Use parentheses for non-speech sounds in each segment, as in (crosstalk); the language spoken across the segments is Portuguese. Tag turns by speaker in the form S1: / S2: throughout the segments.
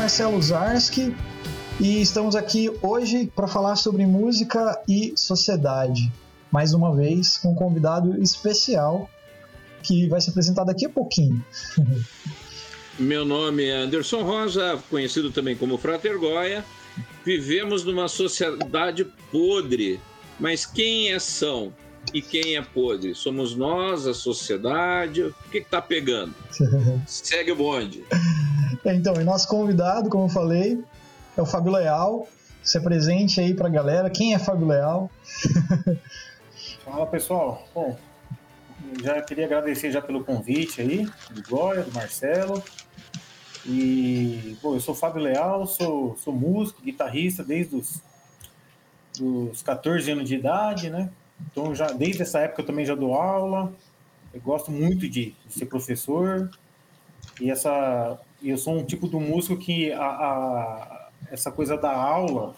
S1: Marcelo Zarski e estamos aqui hoje para falar sobre música e sociedade. Mais uma vez com um convidado especial que vai se apresentar daqui a pouquinho. (laughs)
S2: Meu nome é Anderson Rosa, conhecido também como Frater Goya. Vivemos numa sociedade podre, mas quem é são e quem é podre? Somos nós, a sociedade. O que está pegando? (laughs) Segue o bonde.
S1: Então, e nosso convidado, como eu falei, é o Fábio Leal. Se apresente aí para a galera. Quem é Fábio Leal? (laughs)
S3: Fala pessoal. Bom, já queria agradecer já pelo convite aí, do Glória, do Marcelo. E, bom, eu sou Fábio Leal, sou, sou músico, guitarrista desde os dos 14 anos de idade, né? Então, já, desde essa época eu também já dou aula. Eu gosto muito de, ser professor. E essa, eu sou um tipo de músico que a, a, essa coisa da aula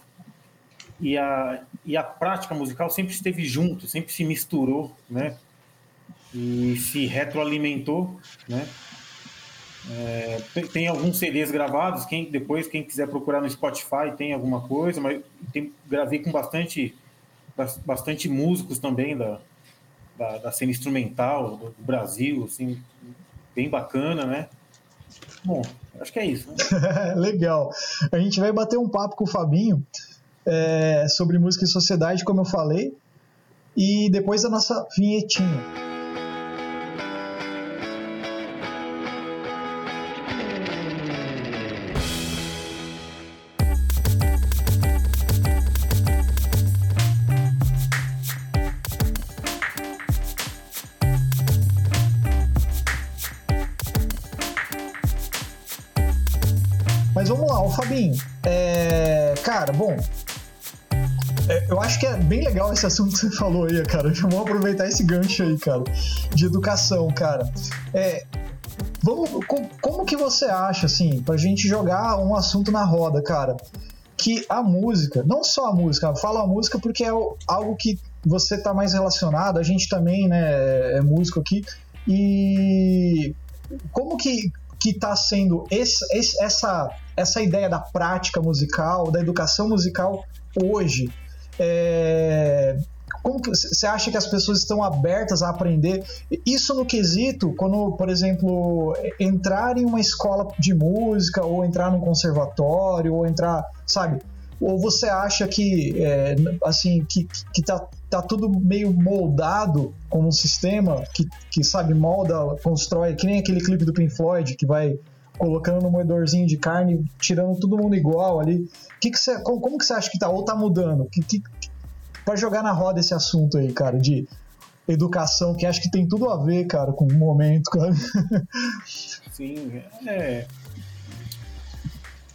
S3: e a, e a prática musical sempre esteve junto, sempre se misturou, né? E se retroalimentou, né? É, tem, tem, alguns CDs gravados, quem depois quem quiser procurar no Spotify tem alguma coisa, mas tem, gravei com bastante bastante músicos também da, da, da cena instrumental do, do, Brasil, assim, bem bacana, né? Bom, acho que é isso.
S1: Né? (laughs) Legal. A gente vai bater um papo com o Fabinho é, sobre música e sociedade, como eu falei, e depois da nossa vinhetinha. Acho que é bem legal esse assunto que você falou aí, cara. (laughs) Vamos aproveitar esse gancho aí, cara, de educação, cara. É, vamos, como que você acha, assim, pra gente jogar um assunto na roda, cara, que a música, não só a música, falo a música porque é algo que você tá mais relacionado, a gente também, né, é músico aqui, e como que que está sendo esse, esse, essa, essa ideia da prática musical, da educação musical hoje? É, como você acha que as pessoas estão abertas a aprender? Isso no quesito, quando, por exemplo, entrar em uma escola de música, ou entrar num conservatório, ou entrar, sabe? Ou você acha que, é, assim, que, que tá, tá tudo meio moldado como um sistema que, que, sabe, molda, constrói, que nem aquele clipe do Pink Floyd que vai colocando no moedorzinho de carne, tirando todo mundo igual ali. Que que você, como, como que você acha que tá? Ou tá mudando? Que, que, pra jogar na roda esse assunto aí, cara, de educação, que acho que tem tudo a ver, cara, com o momento, cara. (laughs)
S3: Sim, é.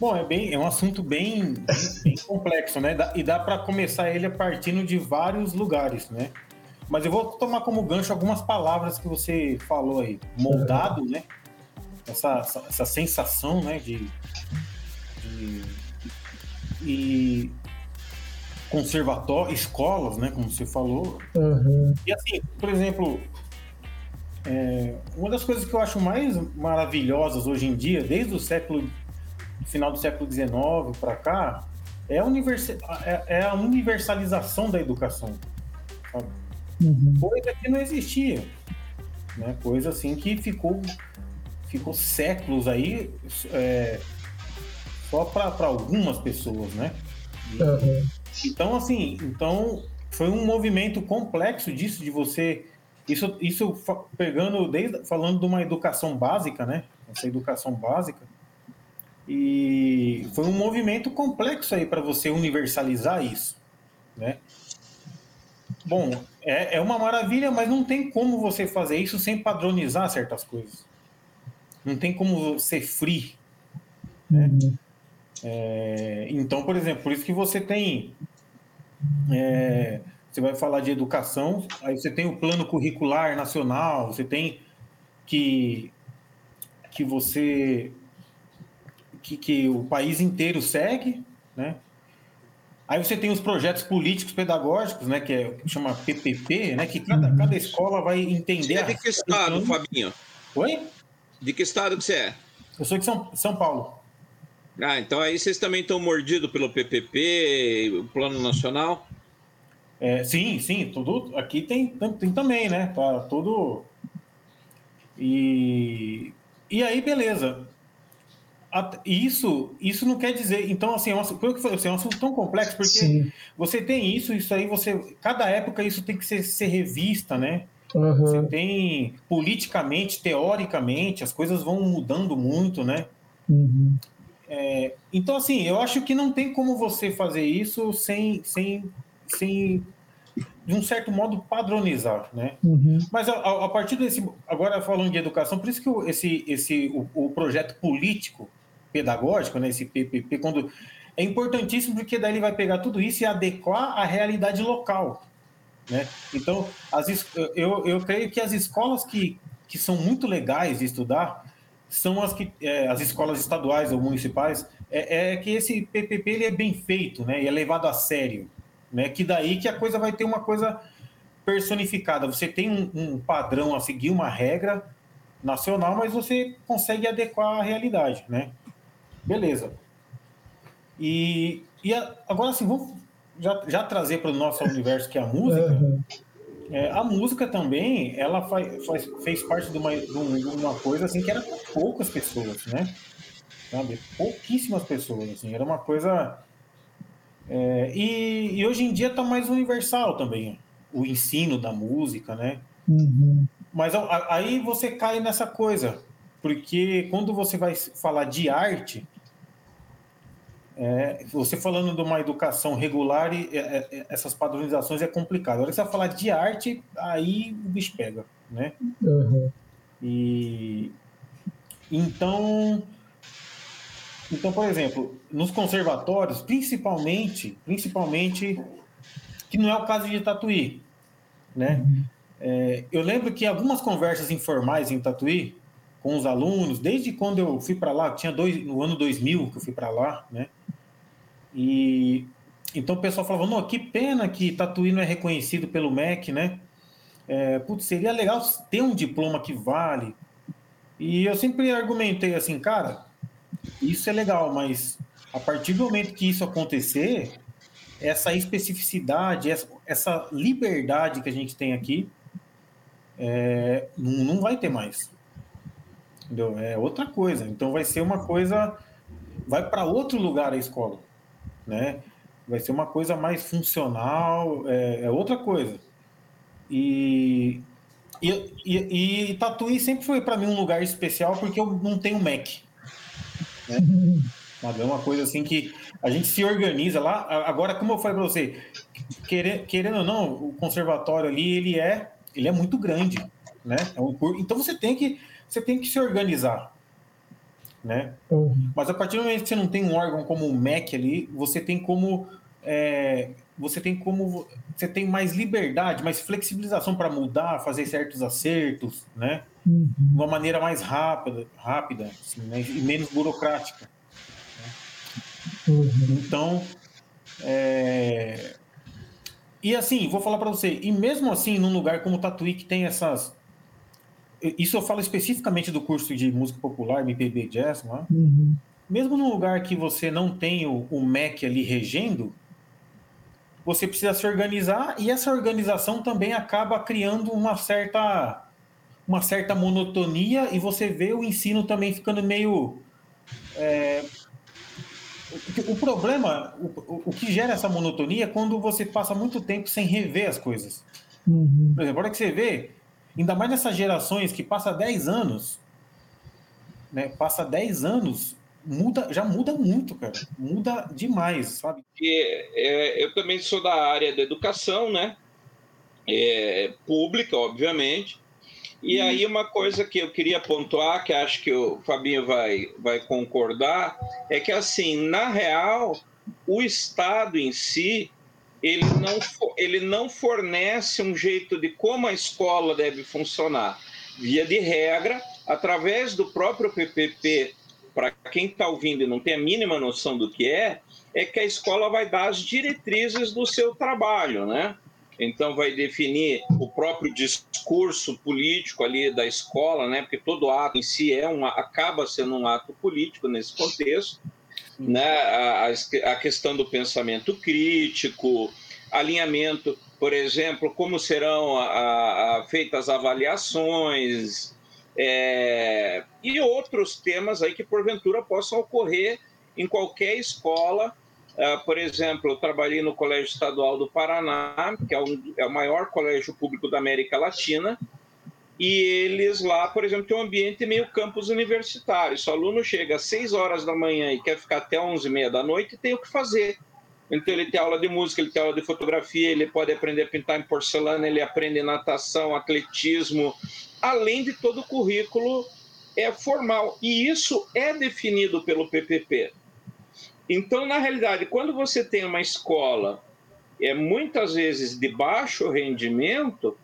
S3: Bom, é, bem, é um assunto bem, bem, bem complexo, né? E dá para começar ele partindo de vários lugares, né? Mas eu vou tomar como gancho algumas palavras que você falou aí. Moldado, né? Essa, essa, essa sensação, né? De, de, e conservatório, escolas, né? Como você falou. Uhum. E assim, por exemplo, é, uma das coisas que eu acho mais maravilhosas hoje em dia, desde o século final do século XIX para cá, é a, é, é a, universalização da educação. Sabe? Uhum. Coisa que não existia. Né? Coisa assim que ficou, ficou séculos aí é, só para algumas pessoas, né? E, uhum. Então, assim, então foi um movimento complexo disso, de você. Isso, isso pegando, desde, falando de uma educação básica, né? Essa educação básica e foi um movimento complexo aí para você universalizar isso, né? Bom, é, é uma maravilha, mas não tem como você fazer isso sem padronizar certas coisas. Não tem como ser free, né? Uhum. É, então, por exemplo, por isso que você tem é, você vai falar de educação, aí você tem o plano curricular nacional, você tem que que você que, que o país inteiro segue, né? Aí você tem os projetos políticos pedagógicos, né, que, é, que chama PPP, né, que cada, cada escola vai entender. Você
S2: é de que estado, Fabinho?
S3: Oi?
S2: De que estado que você é?
S3: Eu sou de São, São Paulo.
S2: Ah, então aí vocês também estão mordidos pelo PPP, o Plano Nacional?
S3: É, sim, sim, tudo aqui tem, tem também, né? Tá tudo. E, e aí, beleza. Isso, isso não quer dizer. Então, assim, é um, assim, é um assunto tão complexo, porque Sim. você tem isso, isso aí, você. Cada época isso tem que ser, ser revista, né? Uhum. Você tem politicamente, teoricamente, as coisas vão mudando muito, né? Uhum. É, então, assim, eu acho que não tem como você fazer isso sem, sem, sem de um certo modo, padronizar, né? Uhum. Mas a, a, partir desse... Agora, falando de educação, por isso que esse, esse, o, o, projeto político pedagógico, né, esse PPP, quando... É importantíssimo porque daí ele vai pegar tudo isso e adequar à realidade local, né? Então, as, eu, eu creio que as escolas que, que são muito legais de estudar são as que é, as escolas estaduais ou municipais é, é, que esse PPP ele é bem feito, né? E é levado a sério, né? Que daí que a coisa vai ter uma coisa personificada. Você tem um, um padrão a seguir, uma regra nacional, mas você consegue adequar à realidade, né? Beleza. E, e a, agora assim, vamos já, já trazer para o nosso universo que é a música. Uhum. É, a música também, ela faz, faz, fez parte de uma, de uma coisa assim que era poucas pessoas, né? Sabe? Pouquíssimas pessoas, assim. Era uma coisa é, e, e, hoje em dia está mais universal também o ensino da música, né? Uhum. Mas a, aí você cai nessa coisa, porque quando você vai falar de arte, é, você falando de uma educação regular, e, é, é essas padronizações é complicado. Agora, você vai falar de arte, aí o bicho pega, né? Uhum. E então então, por exemplo, nos conservatórios, principalmente, principalmente, que não é o caso de Tatuí, né? É, eu lembro que algumas conversas informais em Tatuí com os alunos, desde quando eu fui para lá, tinha dois, no ano 2000 que eu fui para lá, né? E então o pessoal falava: "Não, que pena que Tatuí não é reconhecido pelo MEC, né? É, putz, seria legal ter um diploma que vale". E eu sempre argumentei assim, cara, isso é legal, mas a partir do momento que isso acontecer, essa especificidade, essa, essa liberdade que a gente tem aqui, é, não, não vai ter mais. Entendeu? É outra coisa. Então vai ser uma coisa. Vai para outro lugar a escola. Né? Vai ser uma coisa mais funcional, é, é outra coisa. E, e, e, e Tatuí sempre foi para mim um lugar especial porque eu não tenho Mac. Né? É uma coisa assim que a gente se organiza lá. Agora, como eu falei para você, querendo, querendo ou não, o conservatório ali ele é, ele é muito grande, né? É um, então você tem que você tem que se organizar, né? Uhum. Mas a partir do momento que você não tem um órgão como o MEC ali, você tem como é, você tem como você tem mais liberdade, mais flexibilização para mudar, fazer certos acertos, né? Uhum. De uma maneira mais rápida, rápida assim, né? e menos burocrática. Né? Uhum. Então, é... e assim, vou falar para você, e mesmo assim, num lugar como Tatuí que tem essas isso eu falo especificamente do curso de música popular, MPB Jazz, né? uhum. mesmo num lugar que você não tem o, o MEC ali regendo, você precisa se organizar e essa organização também acaba criando uma certa uma certa monotonia e você vê o ensino também ficando meio é, o, problema, o, o, que gera essa monotonia é quando você passa muito tempo sem rever as coisas. Uhum. Por exemplo, a hora que você vê, ainda mais nessas gerações que passa 10 anos, né, passa 10 anos muda, já muda muito, cara. Muda demais, sabe?
S2: E, é, eu também sou da área da educação, né? É, pública, obviamente. E hum. aí uma coisa que eu queria pontuar, que acho que o Fabinho vai, vai concordar, é que assim, na real, o Estado em si, ele não, ele não fornece um jeito de como a escola deve funcionar. Via de regra, através do próprio PPP para quem está ouvindo e não tem a mínima noção do que é, é que a escola vai dar as diretrizes do seu trabalho, né? Então vai definir o próprio discurso político ali da escola, né? Porque todo ato em si é um, acaba sendo um ato político nesse contexto. Né? A, a, questão do pensamento crítico, alinhamento, por exemplo, como serão a, a, feitas avaliações é, e outros temas aí que porventura possam ocorrer em qualquer escola. Uh, por exemplo, eu trabalhei no Colégio Estadual do Paraná, que é, um, é o maior colégio público da América Latina, e eles lá, por exemplo, têm um ambiente meio campus universitário. Se o aluno chega às 6 horas da manhã e quer ficar até 11 e meia da noite, tem o que fazer. Então ele tem aula de música, ele tem aula de fotografia, ele pode aprender a pintar em porcelana, ele aprende natação, atletismo, além de todo o currículo é formal. E isso é definido pelo PPP. Então, na realidade, quando você tem uma escola é muitas vezes de baixo rendimento,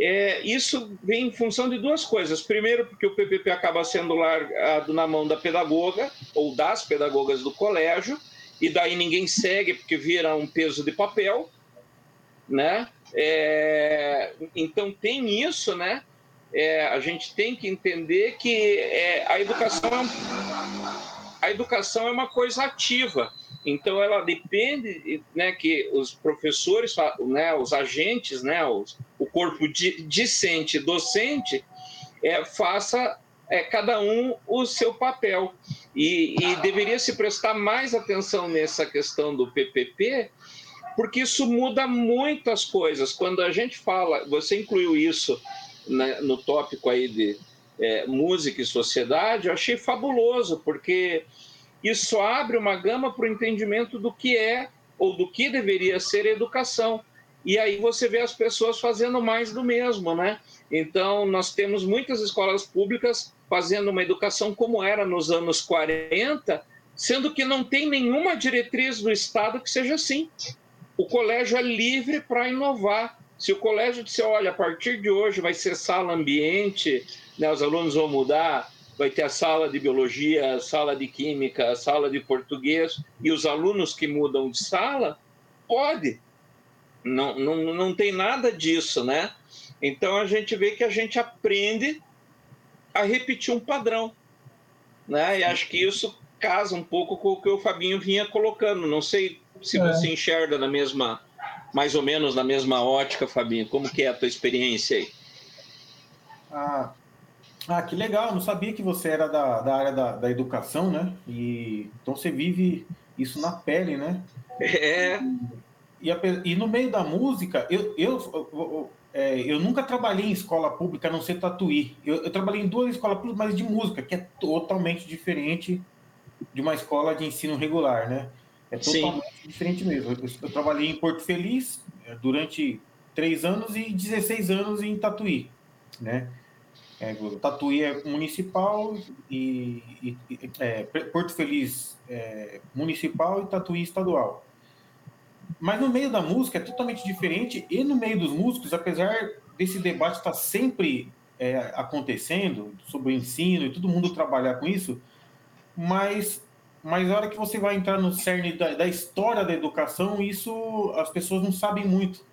S2: é, isso vem em função de duas coisas. Primeiro, porque o PPP acaba sendo largado na mão da pedagoga ou das pedagogas do colégio, e daí ninguém segue porque vira um peso de papel, né? É, então tem isso, né? É, a gente tem que entender que é, a educação a educação é uma coisa ativa. Então ela depende, né, que os professores, né, os agentes, né, os, o corpo di, discente, docente, é, faça é, cada um o seu papel. E, e deveria se prestar mais atenção nessa questão do PPP, porque isso muda muitas coisas. Quando a gente fala, você incluiu isso né, no tópico aí de é, música e sociedade, eu achei fabuloso, porque isso abre uma gama para o entendimento do que é ou do que deveria ser educação. E aí você vê as pessoas fazendo mais do mesmo, né? Então, nós temos muitas escolas públicas fazendo uma educação como era nos anos 40, sendo que não tem nenhuma diretriz do Estado que seja assim. O colégio é livre para inovar. Se o colégio disser, olha, a partir de hoje vai ser sala ambiente, né, os alunos vão mudar, vai ter a sala de biologia, a sala de química, a sala de português, e os alunos que mudam de sala, pode. Não, não, não tem nada disso, né? Então a gente vê que a gente aprende a repetir um padrão, né? E acho que isso casa um pouco com o que o Fabinho vinha colocando. Não sei se é. você enxerga na mesma, mais ou menos na mesma ótica, Fabinho. Como que é a tua experiência aí?
S3: Ah, ah, que legal, não sabia que você era da, da área da, da educação, né? E, então você vive isso na pele, né?
S2: É.
S3: E, e, no meio da música, eu, eu, eu, é, eu, nunca trabalhei em escola pública, a não ser Tatuí. Eu, eu trabalhei em duas escolas públicas, mas de música, que é totalmente diferente de uma escola de ensino regular, né? É totalmente Sim. diferente mesmo. Eu, eu, trabalhei em Porto Feliz é, durante três anos e 16 anos em Tatuí, né? É, Tatuí é municipal e, e é, Porto Feliz é municipal e Tatuí estadual. Mas no meio da música é totalmente diferente e no meio dos músicos, apesar desse debate estar sempre é, acontecendo sobre o ensino e todo mundo trabalhar com isso, mas mas a hora que você vai entrar no cerne da, da história da educação, isso as pessoas não sabem muito,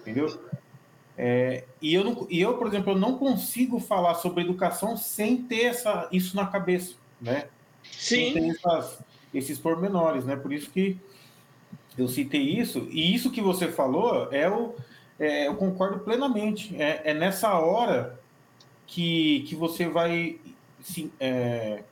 S3: entendeu? É, e, eu não, e eu, por exemplo, eu não consigo falar sobre educação sem ter essa, isso na cabeça, né?
S2: Sim. Sem ter
S3: essas, esses pormenores, né? Por isso que eu citei isso. E isso que você falou, é o, é, eu concordo plenamente. É, é, nessa hora que, que você vai se, é,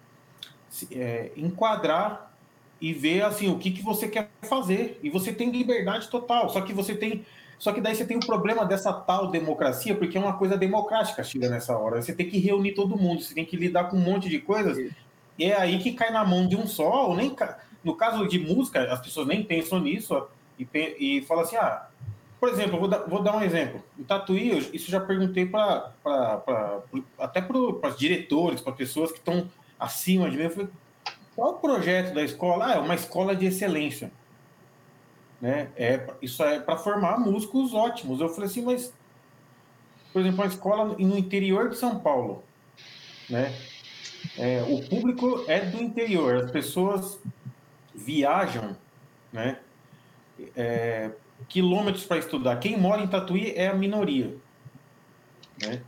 S3: se é, enquadrar e ver assim o que, que você quer fazer. E você tem liberdade total. Só que você tem só que daí você tem o problema dessa tal democracia, porque é uma coisa democrática, chega nessa hora. Você tem que reunir todo mundo, você tem que lidar com um monte de coisas. E é aí que cai na mão de um só, ou nem no caso de música, as pessoas nem pensam nisso e, e falam assim: ah, por exemplo, vou dar, vou dar um exemplo. Em Tatuí, isso já perguntei para até para os diretores, para pessoas que estão acima de mim. Eu falei, qual o projeto da escola? Ah, é uma escola de excelência né? É, isso é para formar músicos ótimos. Eu falei assim, mas, por exemplo, uma escola no interior de São Paulo, né? É, o público é do interior, as pessoas viajam, né? É, quilômetros para estudar. Quem mora em Tatuí é a minoria, né?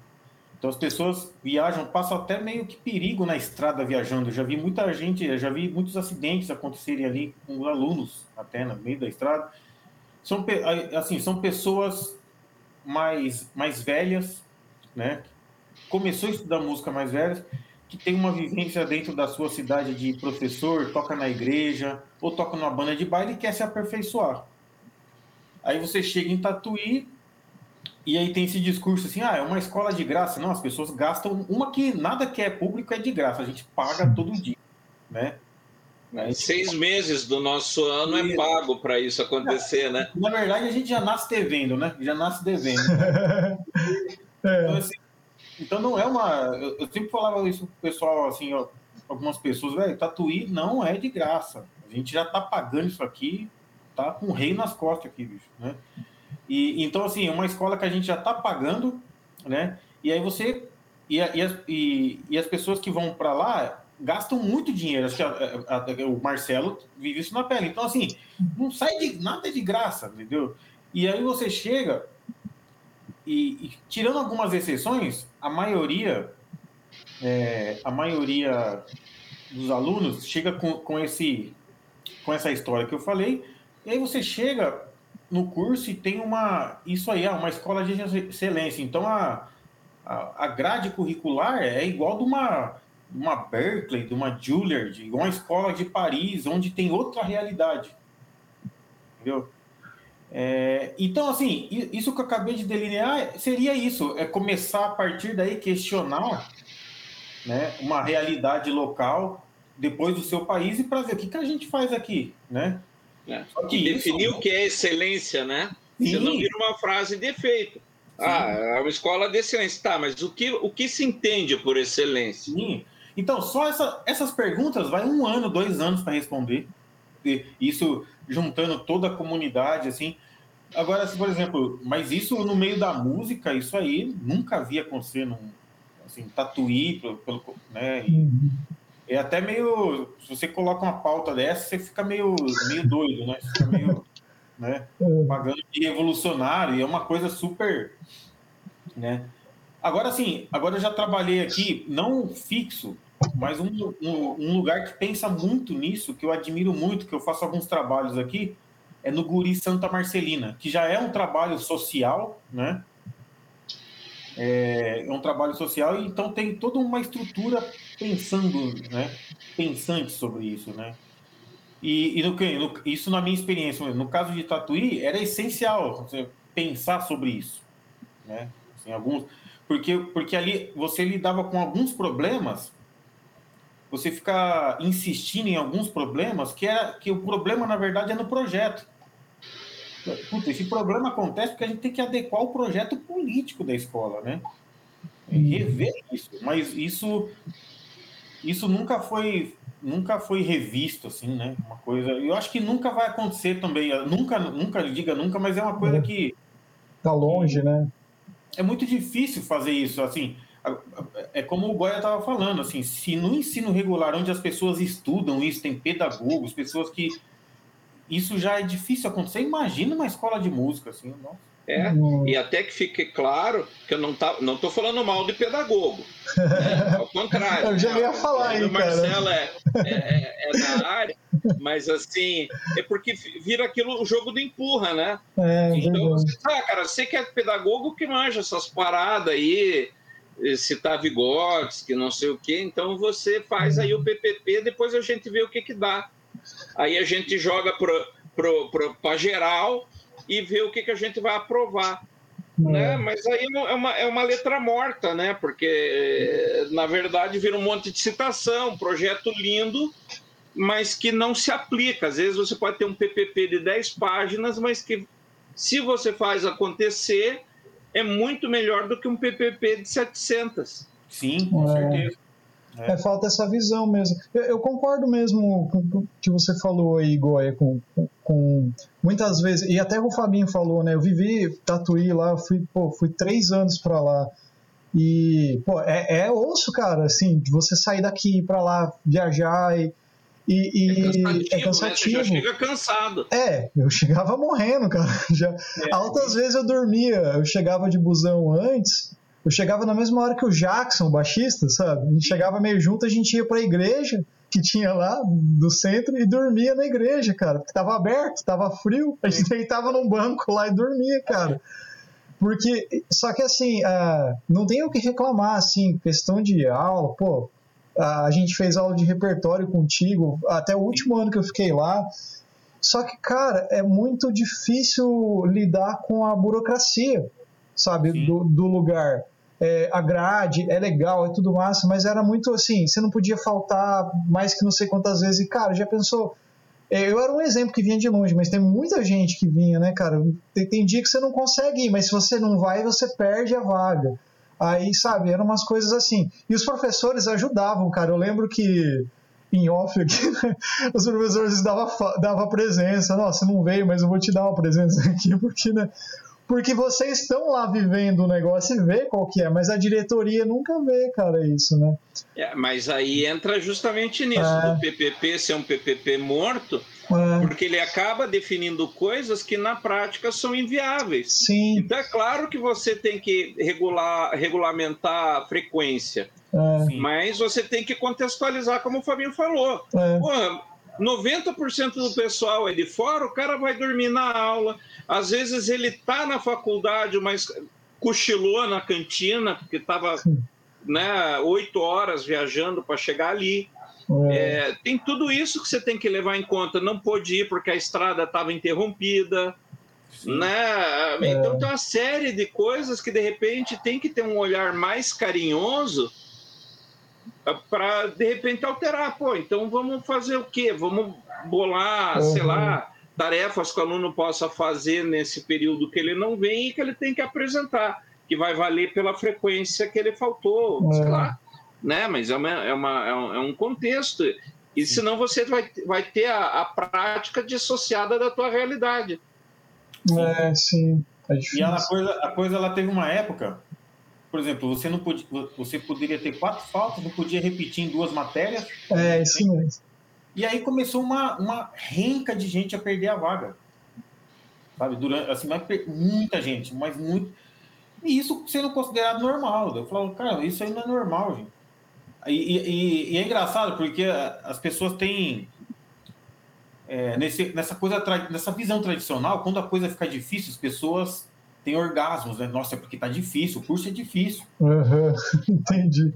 S3: Então as pessoas viajam, passam até meio que perigo na estrada viajando. Eu já vi muita gente, já vi muitos acidentes acontecerem ali com alunos até no meio da estrada. São assim, são pessoas mais mais velhas, né? Começou a estudar música mais velhas, que tem uma vivência dentro da sua cidade de professor, toca na igreja ou toca numa banda de baile e quer se aperfeiçoar. Aí você chega em Tatuí, e aí tem esse discurso assim, ah, é uma escola de graça. Não, as pessoas gastam uma que nada que é público é de graça, a gente paga todo dia, né?
S2: Seis meses do nosso ano é pago para isso acontecer, né?
S3: Na verdade, a gente já nasce devendo, né? Já nasce devendo. (laughs) é. então, assim, então, não é uma. Eu sempre falava isso pro pessoal, assim, ó, algumas pessoas, velho, Tatuí não é de graça. A gente já tá pagando isso aqui, tá com o rei nas costas aqui, bicho, né? E, então, assim, é uma escola que a gente já está pagando, né? E aí você. E, e, as, e, e as pessoas que vão para lá gastam muito dinheiro. Acho que a, a, a, o Marcelo vive isso na pele. Então, assim, não sai de nada de graça, entendeu? E aí você chega e, e tirando algumas exceções, a maioria, é, a maioria dos alunos chega com, com, esse, com essa história que eu falei, e aí você chega no curso e tem uma. Isso aí, é uma escola de excelência. Então a, a, a grade curricular é igual de uma, uma Berkeley, de uma Juilliard, igual uma escola de Paris, onde tem outra realidade. Entendeu? É, então, assim, isso que eu acabei de delinear seria isso: é começar a partir daí questionar né, uma realidade local depois do seu país e para ver o que, que a gente faz aqui, né?
S2: É. Que definir isso... o que é excelência, né? Sim. Você não vira uma frase de efeito. Sim. Ah, é uma escola de excelência. Tá, mas o que, o que se entende por excelência?
S3: Sim. Então, só essa, essas perguntas vai um ano, dois anos para responder. Isso juntando toda a comunidade, assim. Agora, por exemplo, mas isso no meio da música, isso aí nunca havia acontecer num assim, tatuí, pelo, pelo, né? E, uhum. É até meio. Se você coloca uma pauta dessa, você fica meio, meio doido, né? Você fica meio. (laughs) Né, é. pagando de revolucionário, e é uma coisa super. Né? Agora sim, agora eu já trabalhei aqui, não fixo, mas um, um, um, lugar que pensa muito nisso, que eu admiro muito, que eu faço alguns trabalhos aqui, é no Guri Santa Marcelina, que já é um trabalho social, né? É, é um trabalho social, então tem toda uma estrutura pensando, né? Pensante sobre isso, né? E, e no, no, isso na minha experiência, no caso de Tatuí, era essencial você pensar sobre isso, né? Assim, alguns, porque, porque ali você lidava com alguns problemas, você fica insistindo em alguns problemas, que, era, que o problema, na verdade, é no projeto. Puta, esse problema acontece porque a gente tem que adequar o projeto político da escola, né? Rever isso. Mas isso isso nunca foi nunca foi revisto assim, né? Uma coisa, eu acho que nunca vai acontecer também, nunca nunca diga nunca, mas é uma coisa que
S1: tá longe, né?
S3: É muito difícil fazer isso, assim. É como o Goya estava falando, assim, se no ensino regular, onde as pessoas estudam isso, tem pedagogos, pessoas que isso já é difícil acontecer, imagina uma escola de música, assim, nossa.
S2: É, uhum. e até que fique claro que eu não tá, não estou falando mal de pedagogo. Né? (laughs) Ao contrário.
S1: eu já ia falar aí,
S2: O Marcelo é, é, é, é, da área, mas assim, é porque vira aquilo o jogo do empurra, né?
S1: É,
S2: então, você, ah, cara, você que é pedagogo que manja essas paradas aí, citar que não sei o quê, então você faz aí o PPP, depois a gente vê o que que dá. Aí a gente joga para geral e ver o que, que a gente vai aprovar. É. Né? Mas aí é uma, é uma letra morta, né? Porque, na verdade, vira um monte de citação, um projeto lindo, mas que não se aplica. Às vezes você pode ter um PPP de 10 páginas, mas que, se você faz acontecer, é muito melhor do que um PPP de 700.
S3: Sim, com é. certeza.
S1: É. é. falta essa visão mesmo. Eu, eu, concordo mesmo com o que você falou aí, Goya, com, com, com, muitas vezes, e até o Fabinho falou, né? Eu vivi Tatuí lá, fui, pô, fui três anos para lá. E, pô, é, é osso, cara, assim, de você sair daqui para lá, viajar e. E,
S2: é cansativo. É cansativo. Né? Você já chega cansado.
S1: É, eu chegava morrendo, cara. (laughs) Já, é. Altas vezes eu dormia, eu chegava de busão antes, eu chegava na mesma hora que o Jackson, o baixista, sabe? A gente chegava meio junto, a gente ia pra igreja que tinha lá do centro e dormia na igreja, cara, porque tava aberto, tava frio, a gente (laughs) deitava num banco lá e dormia, cara. Porque, só que assim, uh, não tem o que reclamar, assim, questão de aula, pô, uh, a gente fez aula de repertório contigo, até o último ano que eu fiquei lá, só que, cara, é muito difícil lidar com a burocracia, sabe, do, do, lugar. É, a grade é legal, é tudo massa, mas era muito assim, você não podia faltar mais que não sei quantas vezes. E, cara, já pensou, é, eu era um exemplo que vinha de longe, mas tem muita gente que vinha, né, cara? Tem, tem dia que você não consegue ir, mas se você não vai, você perde a vaga. Aí, sabe, eram umas coisas assim. E os professores ajudavam, cara. Eu lembro que em off aqui, (laughs) os professores davam dava presença. Nossa, você não veio, mas eu vou te dar uma presença (laughs) aqui, porque, né? Porque vocês estão lá vivendo o negócio e vê qual que é, mas a diretoria nunca vê, cara, isso, né?
S2: É, mas aí entra justamente nisso, é. do PPP ser um PPP morto, é. porque ele acaba definindo coisas que na prática são inviáveis.
S1: Sim.
S2: Então é claro que você tem que regular, regulamentar a frequência, é. mas você tem que contextualizar, como o Fabinho falou. É. Porra, 90% do pessoal é de fora, o cara vai dormir na aula. Às vezes ele está na faculdade, mas cochilou na cantina, porque estava né, oito horas viajando para chegar ali. É. É, tem tudo isso que você tem que levar em conta. Não pôde ir porque a estrada estava interrompida. Né? É. Então tem uma série de coisas que de repente tem que ter um olhar mais carinhoso para de repente alterar. Pô, então vamos fazer o quê? Vamos bolar, uhum. sei lá, tarefas que o aluno possa fazer nesse período que ele não vem e que ele tem que apresentar, que vai valer pela frequência que ele faltou, uhum. sei lá. Né? Mas é, uma, é, uma, é um contexto. E senão você vai, vai ter a, a prática dissociada da tua realidade.
S1: É, sim. É
S3: e a coisa, a coisa ela teve uma época por exemplo, você não podia, você poderia ter quatro faltas, não podia repetir em duas matérias.
S1: É, isso mesmo.
S3: E aí começou uma, uma renca de gente a perder a vaga. Sabe, durante, assim, muita gente, mas muito. E isso sendo considerado normal. Eu falo, cara, isso aí não é normal, gente. E, e, e é engraçado porque as pessoas têm é, nesse, nessa coisa, nessa visão tradicional, quando a coisa fica difícil, as pessoas tem orgasmos, né? Nossa, é porque tá difícil, o curso é difícil.
S1: Uhum, (laughs) entendi.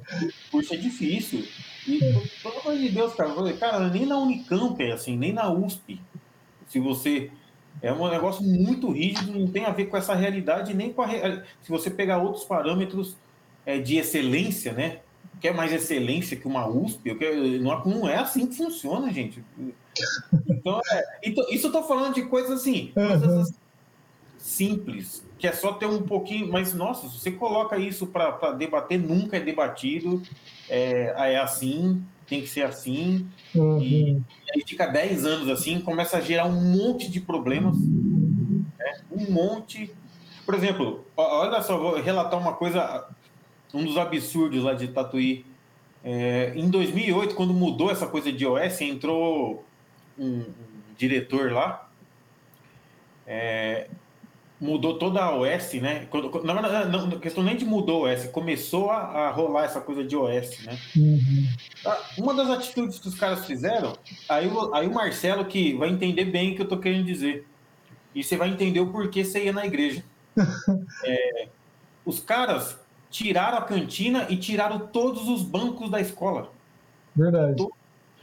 S3: O curso é difícil. E, pelo amor de Deus, cara, cara, nem na Unicamp é assim, nem na USP. Se você. É um negócio muito rígido, não tem a ver com essa realidade, nem com a. Se você pegar outros parâmetros é, de excelência, né? Quer mais excelência que uma USP? Não, não é assim que funciona, gente. Então, é, então isso eu tô falando de coisas assim, coisas assim, simples, que é só ter um pouquinho. Mas, nossa, se você coloca isso para debater, nunca é debatido. É, é assim, tem que ser assim. Uhum. E, e, aí fica 10 anos assim, começa a gerar um monte de problemas. Né? Um monte. Por exemplo, olha só, vou relatar uma coisa, um dos absurdos lá de Tatuí. É, em 2008, quando mudou essa coisa de OS, entrou um, um diretor lá. É, mudou toda a OS, né? Quando, na verdade, não, não, questão nem de mudou a OS, começou a, a, rolar essa coisa de OS, né? Uhum. Ah, uma das atitudes que os caras fizeram, aí, aí o Marcelo que vai entender bem o que eu tô querendo dizer. E você vai entender o porquê você ia na igreja. (laughs) é, os caras tiraram a cantina e tiraram todos os bancos da escola.
S1: Verdade.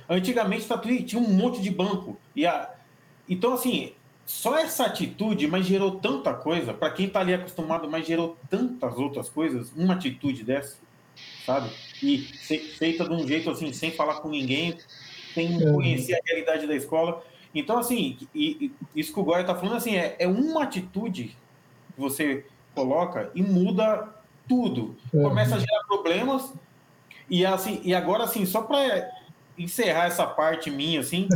S3: Antigamente, tinha um monte de banco. E a... Então, assim, só essa atitude, mas gerou tanta coisa, para quem está ali acostumado, mas gerou tantas outras coisas, uma atitude dessa, sabe? E feita de um jeito assim, sem falar com ninguém, sem é. conhecer a realidade da escola. Então, assim, e, e isso que o Goya está falando, assim, é, é uma atitude que você coloca e muda tudo. É. Começa a gerar problemas e assim, e agora assim, só para encerrar essa parte minha assim,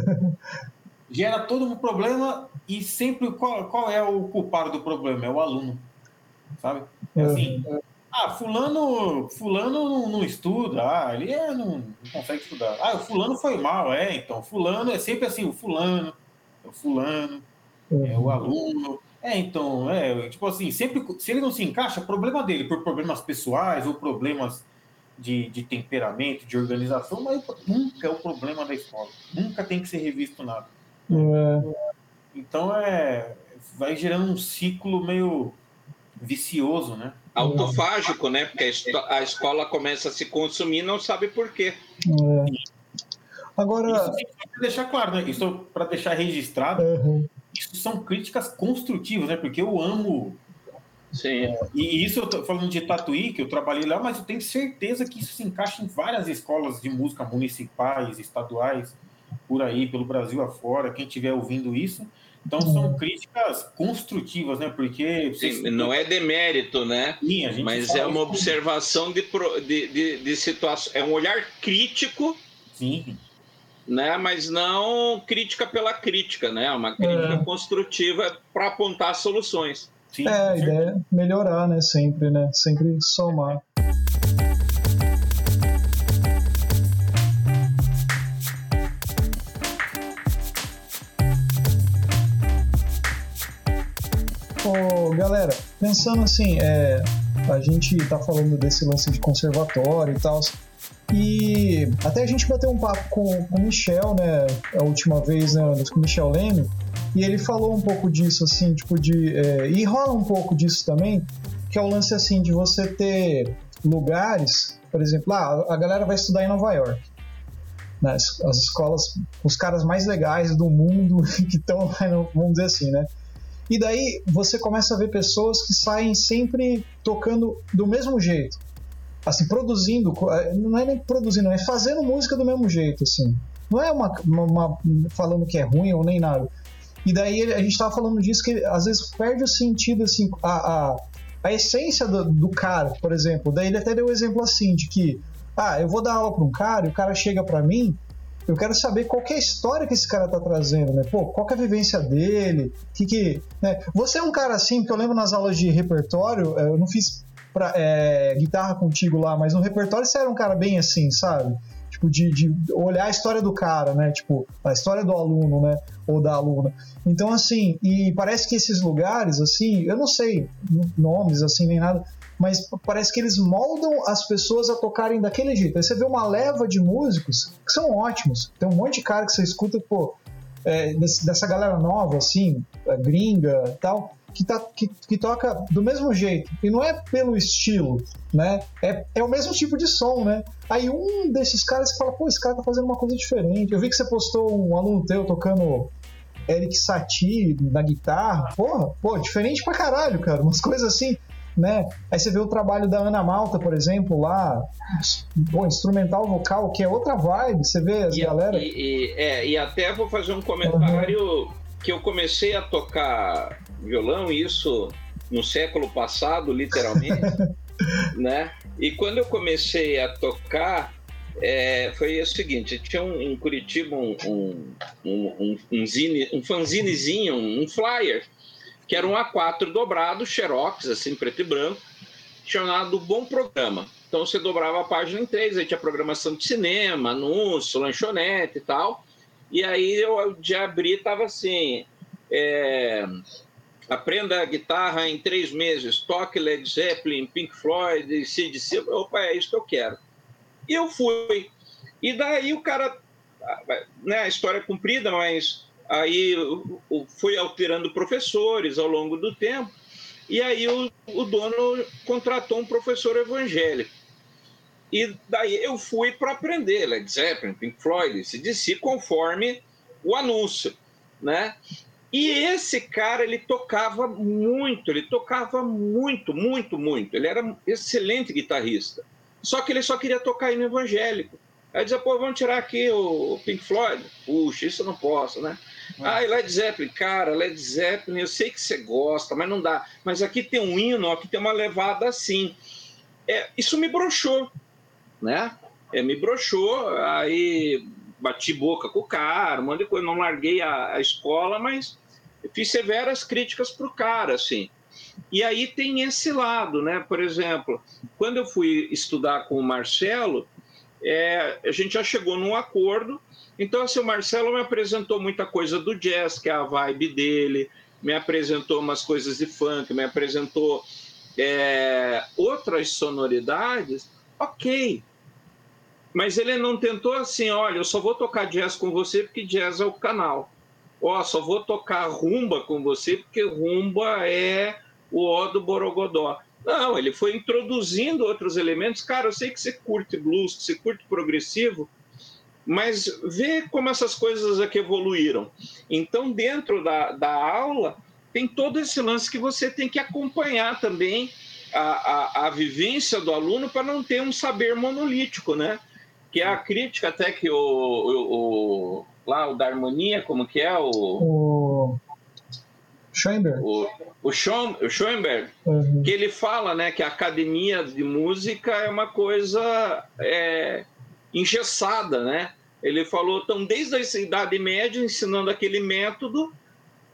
S3: (laughs) gera todo um problema e sempre qual, qual é o culpado do problema? É o aluno, sabe? É assim, ah, fulano, fulano não, não estuda, ah, ele é, não, não, consegue estudar. Ah, o fulano foi mal, é, então, fulano é sempre assim, o fulano, é o fulano, é o aluno, É, então, é, tipo assim, sempre, se ele não se encaixa, problema dele, por problemas pessoais ou problemas de, de temperamento, de organização, mas nunca é o problema da escola. Nunca tem que ser revisto nada. É. Então é. Vai gerando um ciclo meio vicioso, né?
S2: Autofágico, né? Porque a escola começa a se consumir e não sabe por quê.
S1: É. Agora.
S3: Isso para deixar claro, né? Isso para deixar registrado. Uhum. Isso são críticas construtivas, né? Porque eu amo
S2: Sim. É,
S3: e isso eu tô falando de Tatuí, que eu trabalhei lá, mas eu tenho certeza que isso se encaixa em várias escolas de música municipais, estaduais, por aí, pelo Brasil afora, quem estiver ouvindo isso. Então são críticas construtivas, né? Porque.
S2: Sim, não é demérito, né?
S3: Sim,
S2: mas é uma observação de, de, de, de situação. É um olhar crítico.
S3: Sim.
S2: Né, mas não crítica pela crítica, né? É uma crítica é. construtiva para apontar soluções.
S1: Sim, é, a ideia é melhorar, né? Sempre, né? Sempre somar. Ô, galera, pensando assim, é, a gente tá falando desse lance de conservatório e tal, e até a gente bateu um papo com, com o Michel, né, a última vez, né, com o Michel Leme, e ele falou um pouco disso, assim, tipo de. É, e rola um pouco disso também, que é o lance assim de você ter lugares, por exemplo, ah, a galera vai estudar em Nova York. Né, as, as escolas, os caras mais legais do mundo (laughs) que estão lá, vamos dizer assim, né? E daí você começa a ver pessoas que saem sempre tocando do mesmo jeito. Assim, produzindo, é, não é nem produzindo, é fazendo música do mesmo jeito, assim. Não é uma, uma, uma falando que é ruim ou nem nada. E daí a gente estava falando disso que às vezes perde o sentido, assim, a, a, a essência do, do, cara, por exemplo. Daí ele até deu o um exemplo assim, de que, ah, eu vou dar aula para um cara e o cara chega para mim, eu quero saber qual é a história que esse cara tá trazendo, né? Pô, qual é a vivência dele, que que... Né? Você é um cara assim, porque eu lembro nas aulas de repertório, eu não fiz pra, é, guitarra contigo lá, mas no repertório você era um cara bem assim, sabe? tipo, de, de olhar a história do cara, né? Tipo, a história do aluno, né? Ou da aluna. Então, assim, e parece que esses lugares, assim, eu não sei nomes, assim, nem nada, mas parece que eles moldam as pessoas a tocarem daquele jeito. Aí você vê uma leva de músicos que são ótimos. Tem um monte de cara que você escuta, pô, é, desse, dessa galera nova, assim, gringa e tal, que, tá, que, que toca do mesmo jeito. E não é pelo estilo, né? É, é o mesmo tipo de som, né? Aí um desses caras fala, pô, esse cara tá fazendo uma coisa diferente. Eu vi que você postou um aluno teu tocando Eric Satie na guitarra. Porra, pô, diferente pra caralho, cara. Umas coisas assim, né? Aí você vê o trabalho da Ana Malta, por exemplo, lá, pô, instrumental vocal, que é outra vibe. Você vê as
S2: e,
S1: galera.
S2: E, e, é, e até vou fazer um comentário uhum. que eu comecei a tocar violão, isso no século passado, literalmente. (laughs) né? E quando eu comecei a tocar, é, foi o seguinte: tinha um, em Curitiba um, um, um, um, zine, um fanzinezinho, um flyer, que era um A4 dobrado, xerox, assim, preto e branco, chamado Bom Programa. Então você dobrava a página em três, aí tinha programação de cinema, anúncio, lanchonete e tal. E aí eu de abrir tava assim. É, aprenda a guitarra em três meses, toque Led Zeppelin, Pink Floyd, CDC. Opa, é isso que eu quero. E eu fui. E daí o cara, né, a história é comprida, mas aí fui alterando professores ao longo do tempo. E aí o, o dono contratou um professor evangélico. E daí eu fui para aprender Led Zeppelin, Pink Floyd, CDC, conforme o anúncio, né? E esse cara, ele tocava muito, ele tocava muito, muito, muito. Ele era excelente guitarrista. Só que ele só queria tocar no evangélico. Aí dizia, pô, vamos tirar aqui o Pink Floyd. Puxa, isso eu não posso, né? Ah, e Led Zeppelin, cara, Led Zeppelin, eu sei que você gosta, mas não dá. Mas aqui tem um hino, aqui tem uma levada assim. É, isso me broxou, né? É, me broxou, aí bati boca com o cara, um monte de coisa. Não larguei a, a escola, mas fiz severas críticas para o cara, assim. E aí tem esse lado, né? Por exemplo, quando eu fui estudar com o Marcelo, é, a gente já chegou num acordo. Então, assim, o Marcelo me apresentou muita coisa do jazz, que é a vibe dele, me apresentou umas coisas de funk, me apresentou é, outras sonoridades, ok. Mas ele não tentou assim, olha, eu só vou tocar jazz com você porque jazz é o canal. Ó, só vou tocar rumba com você porque rumba é o ó do Borogodó. Não, ele foi introduzindo outros elementos. Cara, eu sei que você curte blues, que você curte progressivo, mas vê como essas coisas aqui evoluíram. Então, dentro da, da aula, tem todo esse lance que você tem que acompanhar também a, a, a vivência do aluno para não ter um saber monolítico, né? Que é a crítica até que o, o, o lá o da harmonia, como que é o,
S1: o... Schoenberg.
S2: O, o, Schoen, o Schoenberg, uhum. que ele fala né, que a academia de música é uma coisa é, engessada, né? Ele falou, então, desde a Idade Média, ensinando aquele método,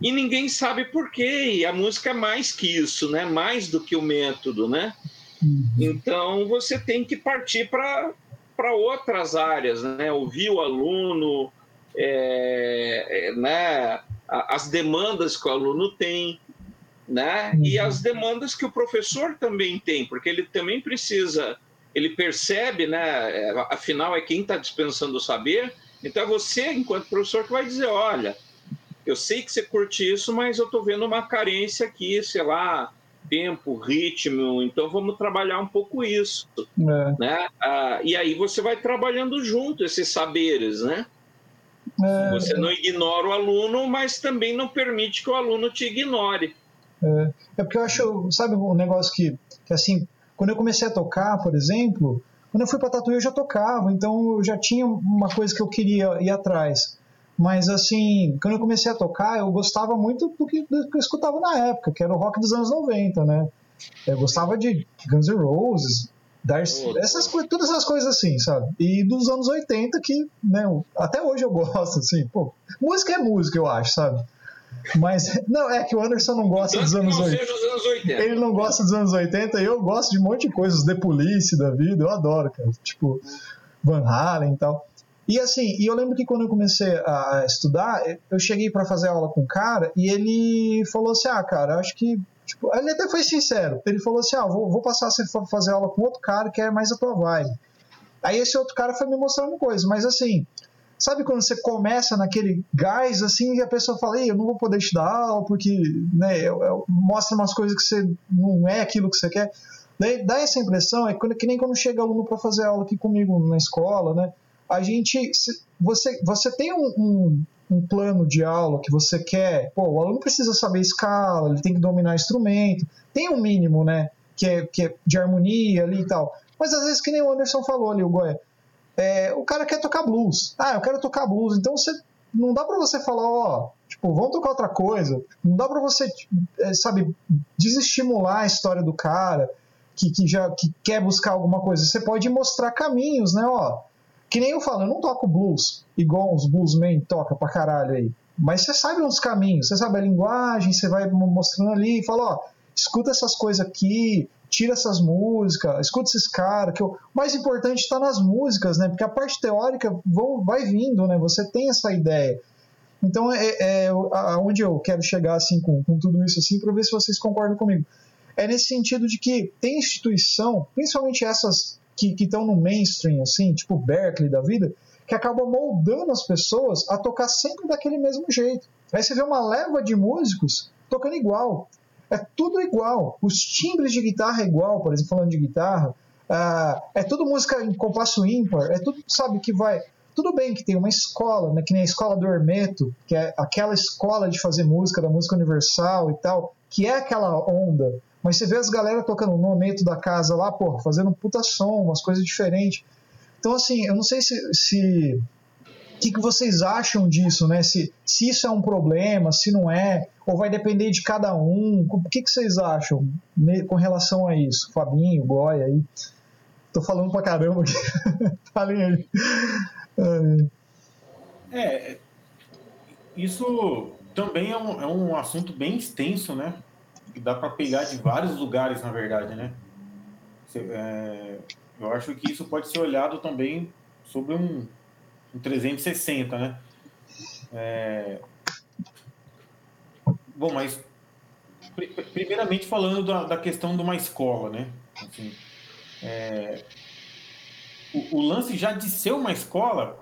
S2: e ninguém sabe por quê. E a música é mais que isso, né? Mais do que o método, né? Uhum. Então, você tem que partir para outras áreas, né? Ouvir o aluno, é, é, né? As demandas que o aluno tem, né? Uhum. E as demandas que o professor também tem, porque ele também precisa ele percebe, né? É, afinal, é quem está dispensando o saber. Então, é você, enquanto professor, que vai dizer: olha, eu sei que você curte isso, mas eu estou vendo uma carência aqui, sei lá, tempo, ritmo, então vamos trabalhar um pouco isso. É. Né? Ah, e aí você vai trabalhando junto esses saberes, né? É. Você não ignora o aluno, mas também não permite que o aluno te ignore.
S1: É, é porque eu acho, sabe, um negócio que, que assim, quando eu comecei a tocar, por exemplo, quando eu fui para Tatuí eu já tocava, então eu já tinha uma coisa que eu queria ir atrás. Mas assim, quando eu comecei a tocar, eu gostava muito do que, do que eu escutava na época, que era o rock dos anos 90, né? Eu gostava de Guns N' Roses, Darcy, essas, todas essas coisas assim, sabe? E dos anos 80 que, né, até hoje eu (laughs) gosto, assim, pô, música é música, eu acho, sabe? Mas, (laughs) não, é que o Anderson não gosta dos anos,
S2: não 80. anos 80.
S1: Ele não gosta dos anos 80 e eu gosto de um monte de coisas, The Police da vida, eu adoro, cara. Tipo, Van Halen e tal. E assim, e eu lembro que quando eu comecei a estudar, eu cheguei para fazer aula com um cara e ele falou assim: ah, cara, acho que. Tipo, ele até foi sincero. Ele falou assim: ah, vou, vou passar a fazer aula com outro cara que é mais a tua vibe. Aí esse outro cara foi me mostrando coisas, mas assim, Sabe quando você começa naquele gás assim e a pessoa fala, eu não vou poder te dar aula porque né, eu, eu, mostra umas coisas que você não é aquilo que você quer. Daí dá essa impressão, é que nem quando chega aluno para fazer aula aqui comigo na escola, né? A gente, você, você tem um, um, um, plano de aula que você quer, pô, o aluno precisa saber escala, ele tem que dominar instrumento, tem um mínimo, né? Que é, que é de harmonia ali e tal. Mas às vezes, que nem o Anderson falou ali, o Goya, é, o cara quer tocar blues. Ah, eu quero tocar blues. Então você não dá para você falar, ó, tipo, vamos tocar outra coisa. Não dá para você, é, sabe, desestimular a história do cara que, que já que quer buscar alguma coisa. Você pode mostrar caminhos, né, ó. Que nem eu falo, eu não toco blues igual os bluesmen toca pra caralho aí. Mas você sabe uns caminhos, você sabe a linguagem, você vai mostrando ali e fala, ó, escuta essas coisas aqui, tira essas músicas, escuta esses caras, que o mais importante está nas músicas, né? Porque a parte teórica vão, vai vindo, né? Você tem essa ideia. Então é, é aonde eu quero chegar assim com, com tudo isso assim para ver se vocês concordam comigo. É nesse sentido de que tem instituição, principalmente essas que estão no mainstream, assim, tipo Berkeley da vida, que acabam moldando as pessoas a tocar sempre daquele mesmo jeito. Aí você vê uma leva de músicos tocando igual. É tudo igual. Os timbres de guitarra é igual, por exemplo, falando de guitarra. Uh, é tudo música em compasso ímpar. É tudo, sabe, que vai. Tudo bem que tem uma escola, né, que nem a escola do Hermeto, que é aquela escola de fazer música, da música universal e tal, que é aquela onda. Mas você vê as galera tocando no Hermeto da casa lá, pô, fazendo um puta som, umas coisas diferentes. Então, assim, eu não sei se, se o que, que vocês acham disso, né? Se, se isso é um problema, se não é, ou vai depender de cada um. O que, que vocês acham com relação a isso? Fabinho, Goya aí. Tô falando pra caramba aqui. (laughs) Falem aí.
S3: É, isso também é um, é um assunto bem extenso, né? Que dá para pegar de vários lugares, na verdade, né? É, eu acho que isso pode ser olhado também sobre um, um 360, né? É... bom, mas primeiramente falando da, da questão de uma escola, né? Assim, é, o, o, lance já de ser uma escola,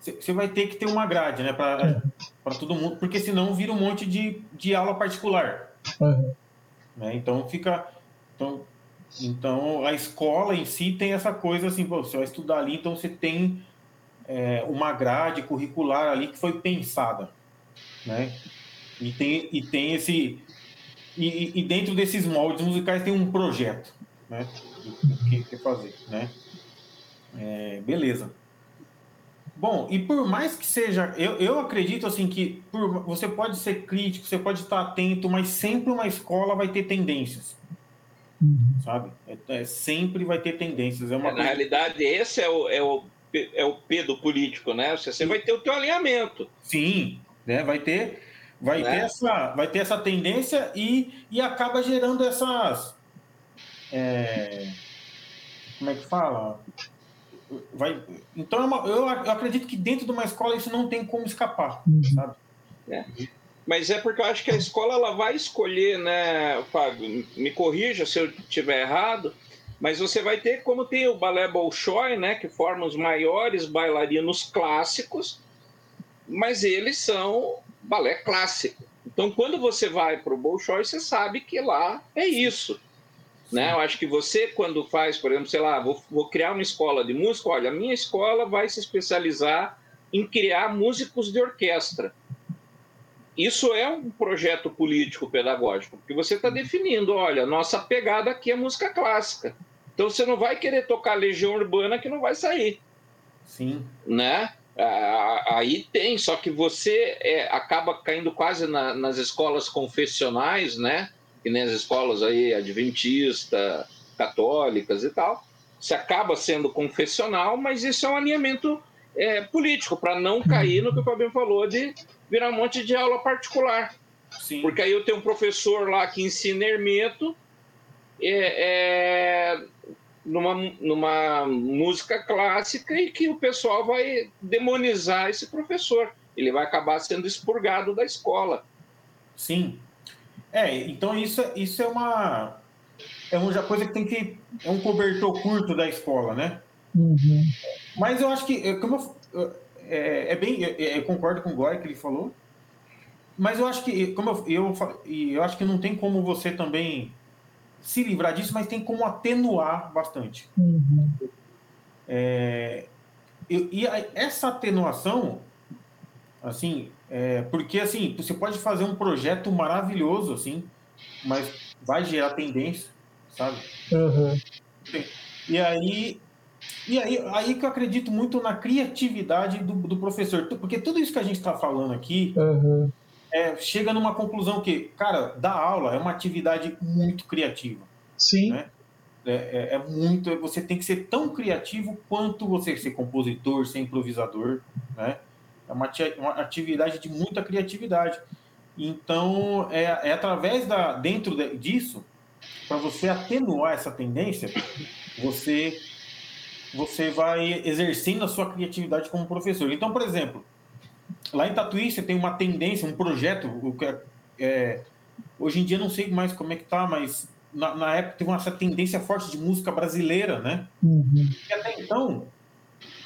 S3: você vai ter que ter uma grade, né? Para todo mundo, porque senão vira um monte de, de aula particular. Uhum. Né? Então fica. Então, então a escola em si tem essa coisa assim, você vai estudar ali, então você tem é, uma grade curricular ali que foi pensada, né? E tem, e tem esse e, e dentro desses moldes musicais tem um projeto, né? O que quer fazer, né? É, beleza. Bom, e por mais que seja, eu, eu acredito assim que por, você pode ser crítico, você pode estar atento, mas sempre uma escola vai ter tendências. Uhum. Sabe? É, é, sempre vai ter tendências. É uma
S2: é, Na realidade, esse é o, é, o, é o P do político, né? Você, você vai ter o teu alinhamento.
S3: Sim, né? vai ter vai, né? ter essa, vai ter essa tendência e, e acaba gerando essas. É, como é que fala? Vai então é uma, eu, acredito que dentro de uma escola isso não tem como escapar uhum. sabe
S2: é. mas é porque eu acho que a escola ela vai escolher né Fábio me corrija se eu estiver errado mas você vai ter como tem o balé Bolshoi né que forma os maiores bailarinos clássicos mas eles são balé clássico então quando você vai para o Bolshoi você sabe que lá é isso né? Eu acho que você, quando faz, por exemplo, sei lá, vou, vou criar uma escola de música, olha, a minha escola vai se especializar em criar músicos de orquestra. Isso é um projeto político-pedagógico, porque você está definindo, olha, nossa pegada aqui é música clássica. Então você não vai querer tocar Legião Urbana que não vai sair.
S3: Sim.
S2: Né? aí tem, só que você é, acaba caindo quase na, nas escolas confessionais, né? Que nem as escolas aí adventista, católicas e tal, se acaba sendo confessional, mas isso é um alinhamento é, político, para não cair no que o Fabinho falou de virar um monte de aula particular. Sim. Porque aí eu tenho um professor lá que ensina hermeto é, é, numa, numa música clássica e que o pessoal vai demonizar esse professor. Ele vai acabar sendo expurgado da escola.
S3: Sim, é, então isso, isso é uma é uma coisa que tem que é um cobertor curto da escola, né? Uhum. Mas eu acho que é, como eu, é, é, bem eu, eu, concordo com o Goy que ele falou, mas eu acho que como eu, eu eu acho que não tem como você também se livrar disso, mas tem como atenuar bastante. Uhum. É, e, e essa atenuação, assim, é, porque, assim, você pode fazer um projeto maravilhoso, assim, mas vai gerar tendência, sabe? Uhum. E aí, e aí, aí que eu acredito muito na criatividade do, do professor. Porque tudo isso que a gente está falando aqui uhum. é, chega numa conclusão que, cara, dar aula é uma atividade muito criativa.
S1: Sim. Né?
S3: É, é, é, muito. Você tem que ser tão criativo quanto você ser compositor, ser improvisador, né? É uma, uma atividade de muita criatividade. Então, é, é através da dentro disso, para você atenuar essa tendência, você você vai exercendo a sua criatividade como professor. Então, por exemplo, lá em Tatuí você tem uma tendência, um projeto, é, é, hoje em dia não sei mais como é que tá, mas na, na época teve essa tendência forte de música brasileira, né? Uhum. E até então,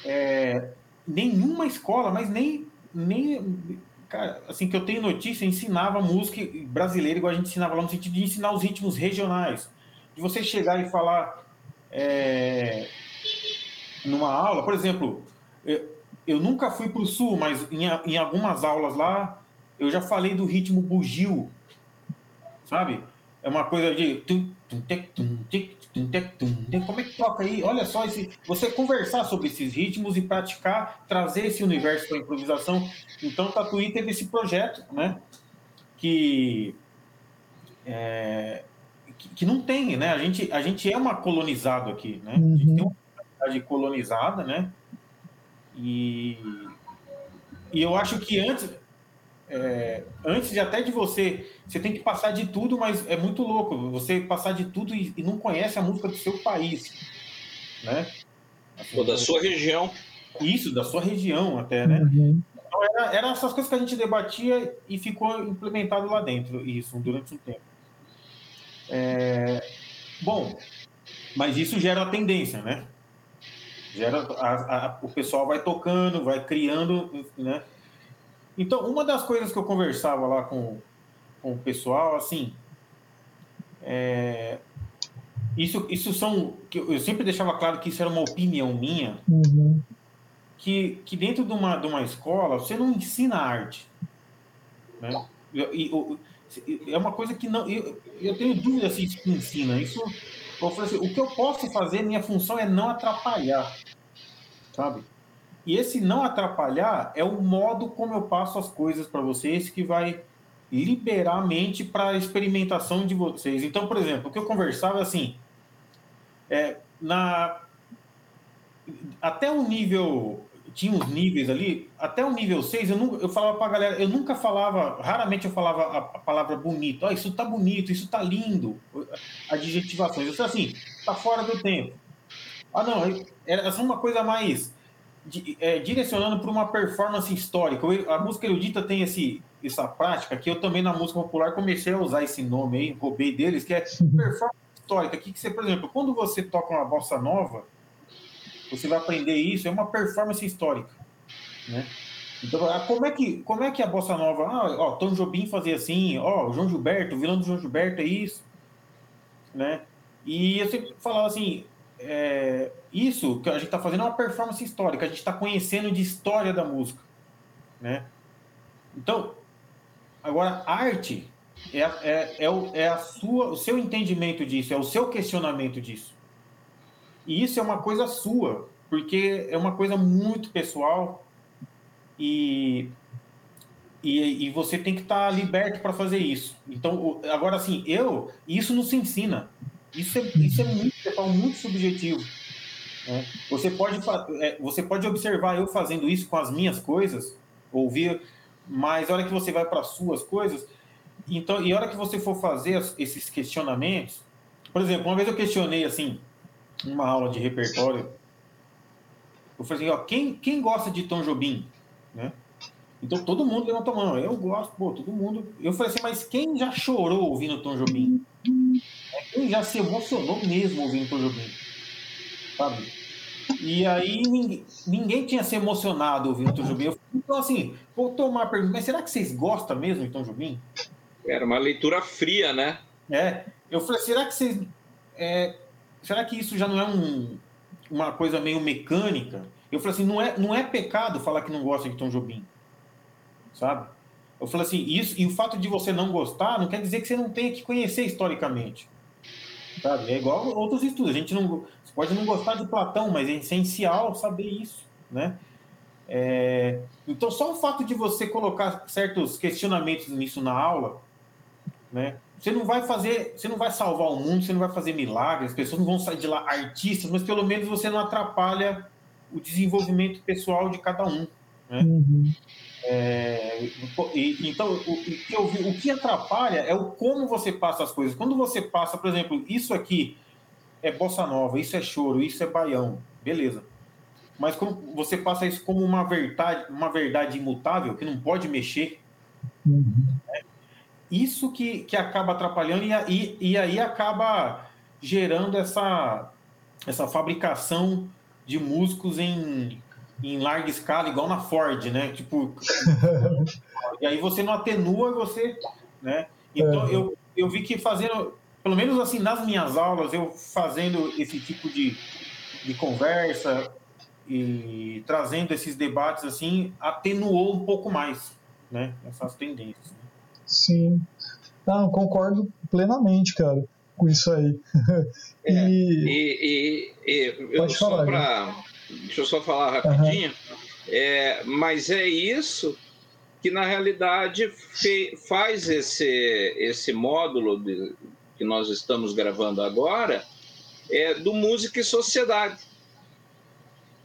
S3: é, nenhuma escola, mas nem, nem cara, assim que eu tenho notícia, ensinava música brasileira igual a gente ensinava lá no sentido de ensinar os ritmos regionais. De você chegar e falar é, numa aula, por exemplo, eu, eu nunca fui para o sul, mas em, em algumas aulas lá eu já falei do ritmo bugio, sabe? É uma coisa de como é que toca aí? Olha só, esse, você conversar sobre esses ritmos e praticar, trazer esse universo para a improvisação. Então, Tatuí teve esse projeto, né? Que, é, que, que, não tem, né? A gente, a gente é uma colonizado aqui, né? A gente tem uma comunidade colonizada, né? E, e eu acho que antes, é, antes de até de você, você tem que passar de tudo, mas é muito louco você passar de tudo e, e não conhece a música do seu país, né?
S2: Assim, Ou da sua região.
S3: Isso, da sua região até, né? Uhum. Então era, era essas coisas que a gente debatia e ficou implementado lá dentro, isso, durante um tempo. É, bom, mas isso gera a tendência, né? Gera, a, a, o pessoal vai tocando, vai criando, né? Então, uma das coisas que eu conversava lá com, com o pessoal, assim, é, isso, isso são. Eu sempre deixava claro que isso era uma opinião minha. Uhum. Que, que dentro de uma, de uma escola você não ensina arte. Né? E, é uma coisa que não. Eu, eu tenho dúvida se isso ensina. Isso, assim, o que eu posso fazer, minha função é não atrapalhar. Sabe? E esse não atrapalhar é o modo como eu passo as coisas para vocês que vai liberar a mente para a experimentação de vocês. Então, por exemplo, o que eu conversava assim, é, na até o nível tinha uns níveis ali, até o nível 6, eu, nunca, eu falava pra galera, eu nunca falava, raramente eu falava a, a palavra bonito, oh, isso tá bonito, isso tá lindo, adjetivações, eu sei assim, tá fora do tempo. Ah, não, era uma coisa mais é, direcionando para uma performance histórica. A música erudita tem esse, essa prática que eu também na música popular comecei a usar esse nome aí, roubei deles, que é performance histórica. Que, que você, por exemplo, quando você toca uma bossa nova, você vai aprender isso, é uma performance histórica, né? Então, ah, como é que, como é que a bossa nova, ah, ó, Tom Jobim fazia assim, ó, João Gilberto, o vilão do João Gilberto é isso, né? E eu sempre falava assim, é, isso que a gente está fazendo é uma performance histórica, a gente está conhecendo de história da música, né? Então, agora, arte é, é, é, o, é a sua, o seu entendimento disso, é o seu questionamento disso. E isso é uma coisa sua, porque é uma coisa muito pessoal e, e, e você tem que estar tá liberto para fazer isso. Então, agora assim, eu, isso não se ensina. Isso é, isso é muito, é muito subjetivo. Né? Você, pode, é, você pode observar eu fazendo isso com as minhas coisas, ouvir, mas a hora que você vai para as suas coisas, então, e a hora que você for fazer esses questionamentos, por exemplo, uma vez eu questionei assim, uma aula de repertório. Eu falei assim, ó, quem, quem gosta de Tom Jobim? Né? Então todo mundo levantou a mão. Eu gosto, pô, todo mundo. Eu falei assim, mas quem já chorou ouvindo Tom Jobim? Quem já se emocionou mesmo ouvindo Tom Jobim? Sabe? E aí ninguém, ninguém tinha se emocionado ouvindo Tom Jobim. Eu, então, assim, vou tomar a pergunta, mas será que vocês gostam mesmo Tom Jobim?
S2: Era uma leitura fria, né?
S3: É. Eu falei, será que vocês. É, será que isso já não é um, uma coisa meio mecânica? Eu falei assim, não é, não é pecado falar que não gosta de Tom Jobim, sabe? Eu falei assim, isso, e o fato de você não gostar não quer dizer que você não tenha que conhecer historicamente, sabe? É igual outros estudos, a gente não, pode não gostar de Platão, mas é essencial saber isso, né? É, então, só o fato de você colocar certos questionamentos nisso na aula, né? Você não vai fazer, você não vai salvar o mundo, você não vai fazer milagres, as pessoas não vão sair de lá artistas, mas pelo menos você não atrapalha o desenvolvimento pessoal de cada um. Né? Uhum. É, e, então, o, o, o, que atrapalha é o como você passa as coisas. Quando você passa, por exemplo, isso aqui é bossa nova, isso é choro, isso é baião, beleza. Mas como você passa isso como uma verdade, uma verdade imutável que não pode mexer, uhum. né? isso que, que acaba atrapalhando e, e, e aí acaba gerando essa, essa fabricação de músicos em, em larga escala, igual na Ford, né? Tipo, (laughs) e aí você não atenua, você, né? Então é. eu, eu vi que fazendo, pelo menos assim nas minhas aulas, eu fazendo esse tipo de, de conversa e trazendo esses debates assim, atenuou um pouco mais, né? Essas tendências.
S1: Sim. Não, concordo plenamente, cara, com isso aí.
S2: e... (laughs) É, e, e, e eu só pra, deixa eu só falar rapidinho. Uhum. É, mas é isso que na realidade fe, faz esse, esse módulo de, que nós estamos gravando agora é do música e sociedade,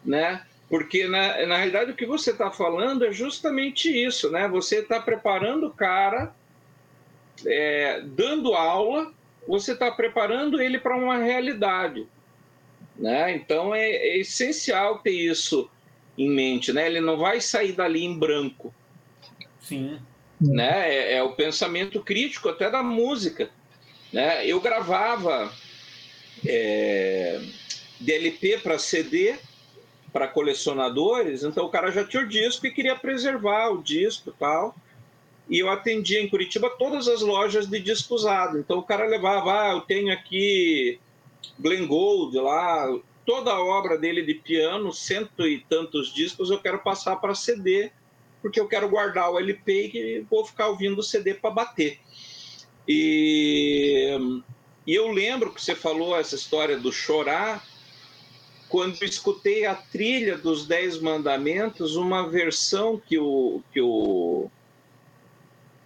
S2: né? Porque, na, na realidade, o que você está falando é justamente isso, né? Você está preparando o cara, é, dando aula, você está preparando ele para uma realidade, né? Então, é, é, essencial ter isso em mente, né? Ele não vai sair dali em branco.
S3: Sim.
S2: Né? É, é o pensamento crítico até da música. Né? Eu gravava é, DLP para CD para colecionadores, então o cara já tinha o disco e queria preservar o disco tal. E eu atendia em Curitiba todas as lojas de disco usado. Então o cara levava, ah, eu tenho aqui Glenn Gold lá, toda a obra dele de piano, cento e tantos discos, eu quero passar para CD, porque eu quero guardar o LP e vou ficar ouvindo o CD para bater. E, e eu lembro que você falou essa história do chorar, quando escutei a trilha dos Dez Mandamentos, uma versão que o, que o,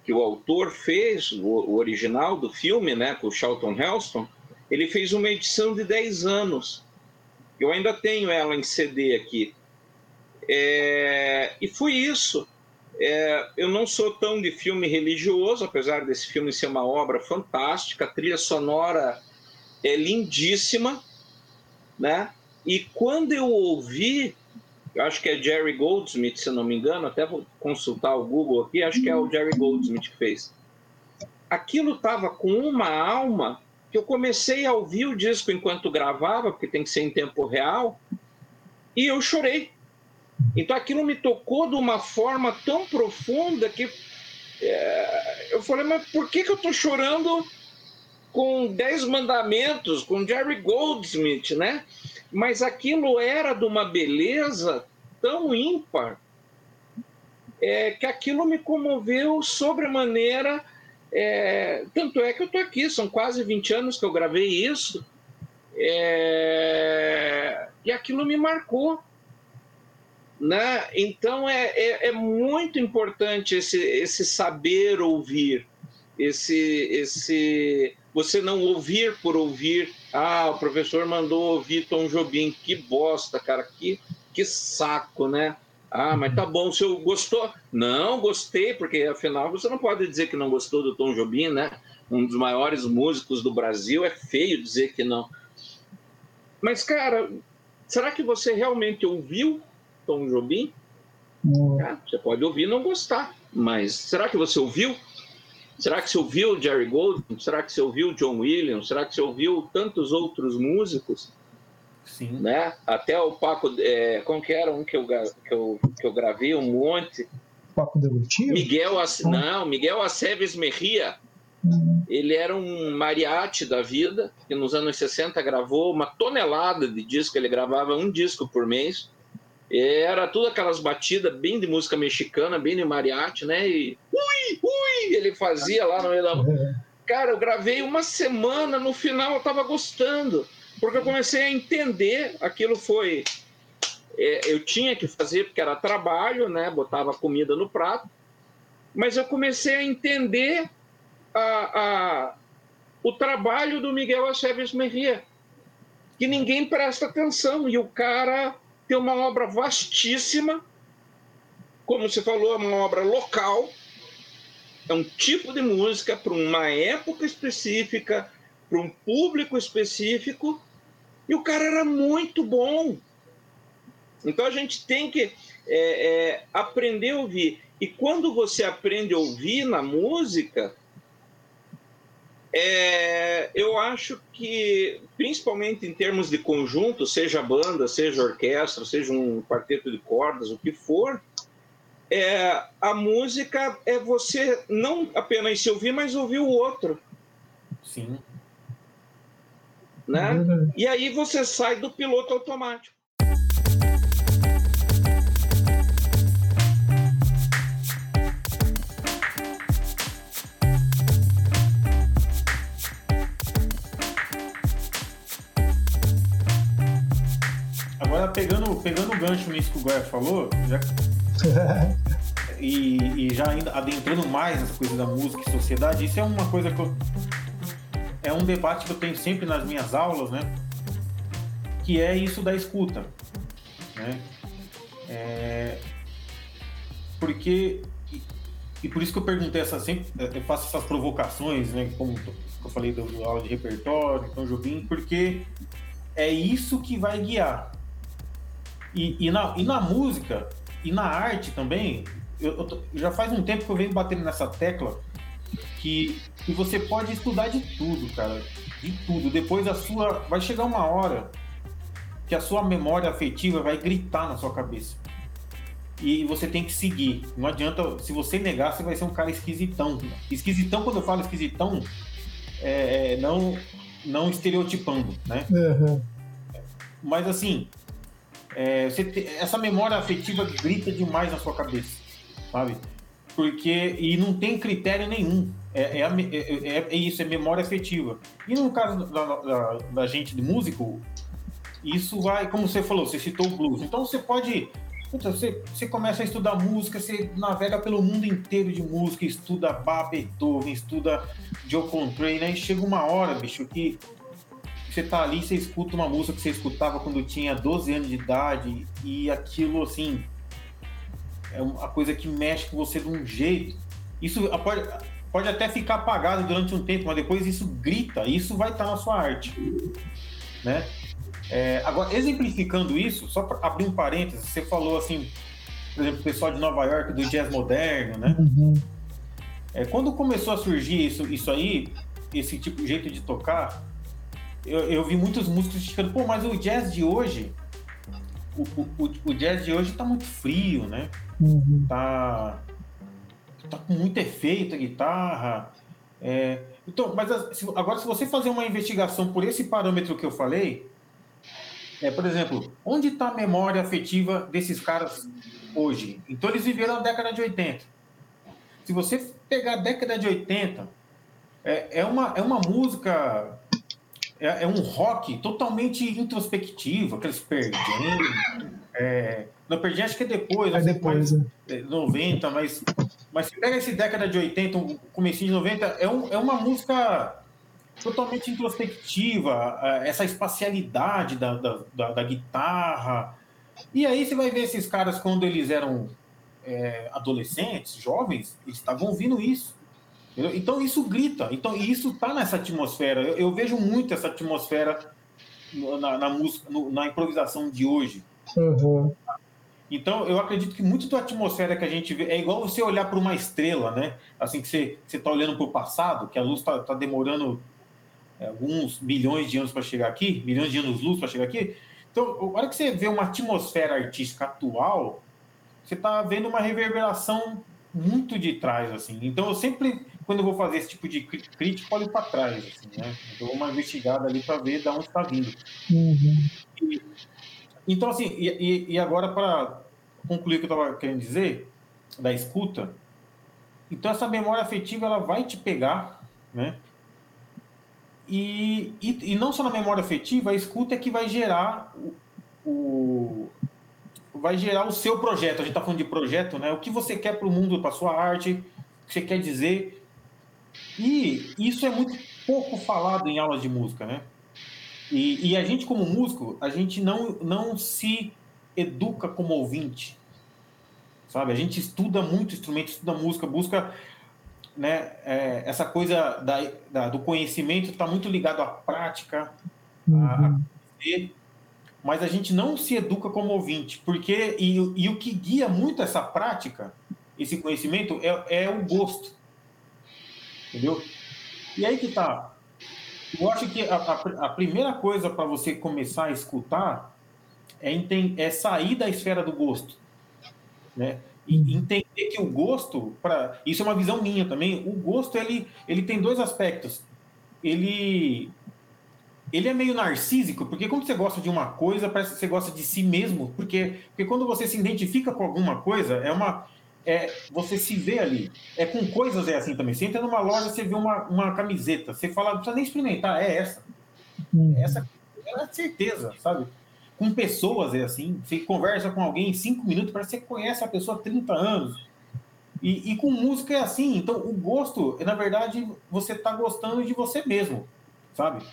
S2: que o autor fez, o, o original do filme, né, com o Charlton Heston, ele fez uma edição de 10 anos. Eu ainda tenho ela em CD aqui. É, e foi isso. É, eu não sou tão de filme religioso, apesar desse filme ser uma obra fantástica. A trilha sonora é lindíssima, né? E quando eu ouvi, eu acho que é Jerry Goldsmith, se não me engano, até vou consultar o Google aqui, acho que é o Jerry Goldsmith que fez. Aquilo estava com uma alma que eu comecei a ouvir o disco enquanto gravava, porque tem que ser em tempo real, e eu chorei. Então aquilo me tocou de uma forma tão profunda que é, eu falei, mas por que, que eu estou chorando com Dez Mandamentos, com Jerry Goldsmith, né? Mas aquilo era de uma beleza tão ímpar é, que aquilo me comoveu sobremaneira é, tanto é que eu estou aqui, são quase 20 anos que eu gravei isso, é, e aquilo me marcou. Né? Então é, é, é, muito importante esse, esse saber ouvir, esse, esse você não ouvir por ouvir. Ah, o professor mandou ouvir Tom Jobim, que bosta, cara, que, que saco, né? Ah, mas tá bom, o senhor gostou? Não, gostei, porque afinal você não pode dizer que não gostou do Tom Jobim, né? Um dos maiores músicos do Brasil, é feio dizer que não. Mas, cara, será que você realmente ouviu Tom Jobim? Ah, você pode ouvir e não gostar, mas será que você ouviu? Será que você ouviu Jerry Goldman? Será que você ouviu John Williams? Será que você ouviu tantos outros músicos?
S3: Sim.
S2: Né? Até o Paco, é, como que era um que eu, que eu, que eu gravei, um monte.
S1: Paco Devotivo?
S2: Miguel, Ac... não, Miguel Aceves Merria. Uhum. Ele era um mariachi da vida, que nos anos 60 gravou uma tonelada de disco, ele gravava um disco por mês. Era tudo aquelas batidas bem de música mexicana, bem de mariachi, né? E ui, ui, ele fazia lá no meio da. (laughs) Cara, eu gravei uma semana, no final eu tava gostando porque eu comecei a entender, aquilo foi. É, eu tinha que fazer porque era trabalho, né? Botava comida no prato, mas eu comecei a entender a, a, o trabalho do Miguel Aceves Merria, que ninguém presta atenção, e o cara tem uma obra vastíssima, como você falou, é uma obra local, é um tipo de música para uma época específica, para um público específico, e o cara era muito bom. Então a gente tem que é, é, aprender a ouvir. E quando você aprende a ouvir na música, é, eu acho que, principalmente em termos de conjunto, seja banda, seja orquestra, seja um quarteto de cordas, o que for, é, a música é você não apenas se ouvir, mas ouvir o outro.
S3: Sim
S2: né? E aí você sai do piloto automático.
S3: Agora pegando, pegando o gancho nisso que o Goya falou, já... (laughs) e, e já ainda adentrando mais nessa coisa da música e sociedade, isso é uma coisa que eu é um debate que eu tenho sempre nas minhas aulas, né? Que é isso da escuta, né? É... Porque e, por isso que eu perguntei essa sempre, eu faço essas provocações, né? Como eu falei do aula de repertório, então Jobim, porque é isso que vai guiar. E, e, na, e na música, e na arte também, eu, eu já faz um tempo que eu venho batendo nessa tecla que, que você pode estudar de tudo, cara. De tudo. Depois a sua. Vai chegar uma hora que a sua memória afetiva vai gritar na sua cabeça. E você tem que seguir. Não adianta. Se você negar, você vai ser um cara esquisitão. Esquisitão, quando eu falo esquisitão, é, é não, não estereotipando, né? Uhum. Mas assim, é, te, essa memória afetiva grita demais na sua cabeça, sabe? Porque e não tem critério nenhum. É, é, é, é, é isso, é memória afetiva. E no caso da, da, da, gente de músico, isso vai, como você falou, você citou o blues. Então você pode. Puta, você, você começa a estudar música, você navega pelo mundo inteiro de música, estuda Bach, Beethoven, estuda Joe Contrain, né? E chega uma hora, bicho, que você tá ali, você escuta uma música que você escutava quando tinha 12 anos de idade, e aquilo, assim, é uma coisa que mexe com você de um jeito. Isso pode, pode até ficar apagado durante um tempo, mas depois isso grita, isso vai estar na sua arte, né? É, agora, exemplificando isso, só para abrir um parênteses, você falou assim, por exemplo, o pessoal de Nova York do jazz moderno, né? Uhum. É, quando começou a surgir isso, isso aí, esse tipo de jeito de tocar, eu, eu vi muitos músicos criticando, pô, mas o jazz de hoje, o, o, o jazz de hoje tá muito frio, né? Uhum. Tá, tá com muito efeito a guitarra. É, então, mas agora, se você fazer uma investigação por esse parâmetro que eu falei, é, por exemplo, onde está a memória afetiva desses caras hoje? Então, eles viveram a década de 80. Se você pegar a década de 80, é, é, uma, é uma música é, é, um rock totalmente introspectivo, aqueles perdendo. É, não perdi, acho que é depois, é
S1: depois, mais,
S3: é. 90, mas, mas se pega esse década de 80, comecinho de 90, é, um, é uma música totalmente introspectiva, essa espacialidade da, da, da, da, guitarra. E aí você vai ver esses caras quando eles eram é, adolescentes, jovens, eles estavam ouvindo isso. Então isso grita, então isso está nessa atmosfera. Eu, eu, vejo muito essa atmosfera na, na música, no, na improvisação de hoje. Uhum. Então eu acredito que muito da atmosfera que a gente vê é igual você olhar para uma estrela, né? Assim que você está olhando para o passado, que a luz está tá demorando é, alguns milhões de anos para chegar aqui, milhões de anos-luz para chegar aqui. Então, a hora que você vê uma atmosfera artística atual, você está vendo uma reverberação muito de trás, assim. Então, eu sempre quando eu vou fazer esse tipo de crítica, olho para trás, assim, né? Eu dou uma investigada ali para ver de onde está vindo. Uhum. E, então, assim, e, e agora para concluir o que eu estava querendo dizer, da escuta, então essa memória afetiva ela vai te pegar, né? E, e, e não só na memória afetiva, a escuta é que vai gerar o, o vai gerar o seu projeto. A gente está falando de projeto, né? O que você quer para o mundo, para sua arte, o que você quer dizer. E isso é muito pouco falado em aulas de música, né? E, e, a gente, como músico, a gente não, não se educa como ouvinte, sabe? A gente estuda muito instrumento, estuda música, busca né, é, essa coisa da, da do conhecimento está muito ligado à prática, uhum. a, a, mas a gente não se educa como ouvinte, porque e, e o que guia muito essa prática, esse conhecimento, é, é o gosto. Entendeu? E aí que tá. Eu acho que a, a, a primeira coisa para você começar a escutar é, é sair da esfera do gosto. Né? E uhum. entender que o gosto, para isso é uma visão minha também, o gosto ele, ele tem dois aspectos. Ele ele é meio narcísico, porque quando você gosta de uma coisa, parece que você gosta de si mesmo, porque, porque quando você se identifica com alguma coisa, é uma, é, você se vê ali. É com coisas é assim também. Você entra numa loja, você vê uma, uma camiseta, você fala, não precisa nem experimentar, é essa. É essa é certeza, sabe? Com pessoas é assim. Você conversa com alguém em cinco minutos, parece que você conhece a pessoa há 30 anos. E, e com música é assim. Então, o gosto, na verdade, você está gostando de você mesmo, sabe?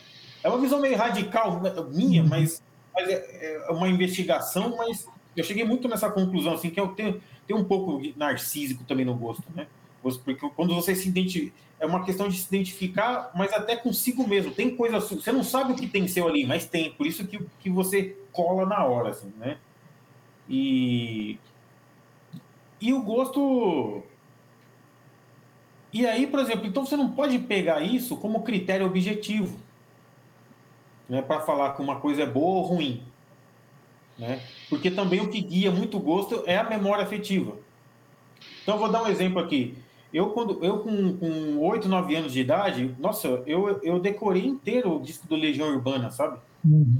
S3: É uma visão meio radical minha, uhum. mas, mas é, é uma investigação, mas eu cheguei muito nessa conclusão, assim, que eu tenho tem um pouco narcísico também no gosto, né? Porque quando você se identifica, é uma questão de se identificar, mas até consigo mesmo. Tem coisa, você não sabe o que tem seu ali, mas tem. Por isso que, que você cola na hora, assim, né? E, e o gosto. E aí, por exemplo, então você não pode pegar isso como critério objetivo né, para falar que uma coisa é boa ou ruim. Né? Porque também o que guia muito gosto é a memória afetiva. Então, eu vou dar um exemplo aqui. Eu, quando, eu com, com 8, 9 anos de idade, nossa, eu, eu decorei inteiro o disco do Legião Urbana, sabe? Uhum.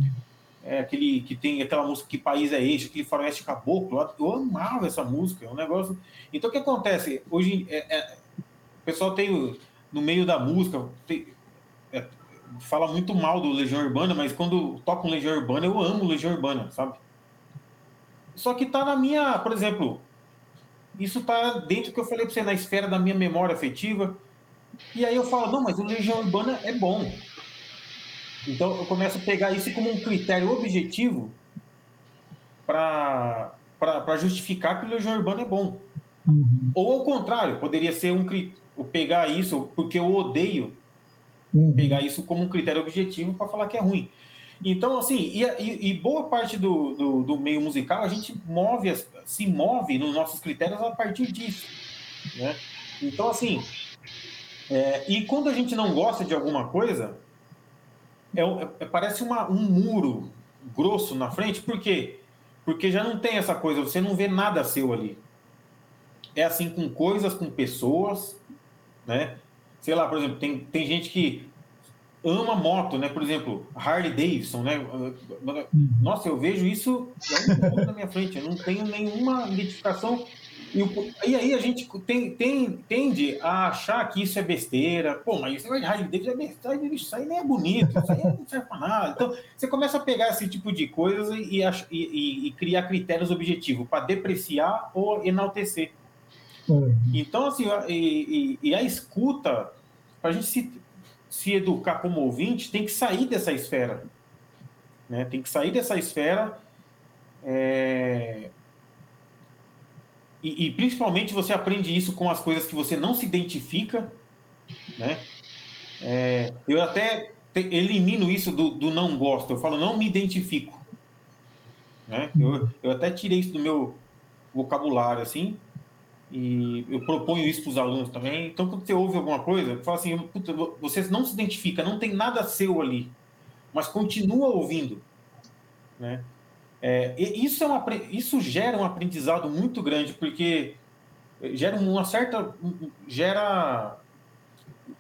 S3: É aquele que tem aquela música Que País é Este, aquele Faroeste Caboclo. Eu amava essa música, é um negócio. Então, o que acontece? Hoje, é, é, o pessoal tem no meio da música, tem, é, fala muito mal do Legião Urbana, mas quando toca um Legião Urbana, eu amo Legião Urbana, sabe? Só que tá na minha, por exemplo, isso tá dentro do que eu falei para você, na esfera da minha memória afetiva. E aí eu falo, não, mas o Legião Urbana é bom. Então eu começo a pegar isso como um critério objetivo para justificar que o Legião Urbana é bom. Uhum. Ou ao contrário, poderia ser um pegar isso porque eu odeio uhum. pegar isso como um critério objetivo para falar que é ruim. Então, assim, e, e, e boa parte do, do, do, meio musical, a gente move, se move nos nossos critérios a partir disso. Né? Então, assim, é, e quando a gente não gosta de alguma coisa, é, é, parece uma, um muro grosso na frente, por quê? Porque já não tem essa coisa, você não vê nada seu ali. É assim com coisas, com pessoas, né? sei lá, por exemplo, tem, tem gente que ama moto, né? Por exemplo, Harley Davidson, né? Nossa, eu vejo isso na minha frente, eu não tenho nenhuma identificação. E, aí a gente tem, tem, tende a achar que isso é besteira. Pô, mas isso é Harley Davidson é besteira, isso aí nem é bonito, isso aí não serve para nada. Então, você começa a pegar esse tipo de coisas e, e, e, criar critérios objetivos para depreciar ou enaltecer. Uhum. Então, assim, e, e, e a escuta, para a gente se, se educar como ouvinte, tem que sair dessa esfera. Né? Tem que sair dessa esfera. É... E, e, principalmente você aprende isso com as coisas que você não se identifica. Né? É... eu até elimino isso do, do, não gosto. Eu falo, não me identifico. Né? Eu, eu até tirei isso do meu vocabulário, assim. E eu proponho isso para os alunos também. Então, quando você ouve alguma coisa, fala assim: você não se identifica, não tem nada seu ali, mas continua ouvindo. Né? É, isso, é uma, isso gera um aprendizado muito grande, porque gera uma certa. gera.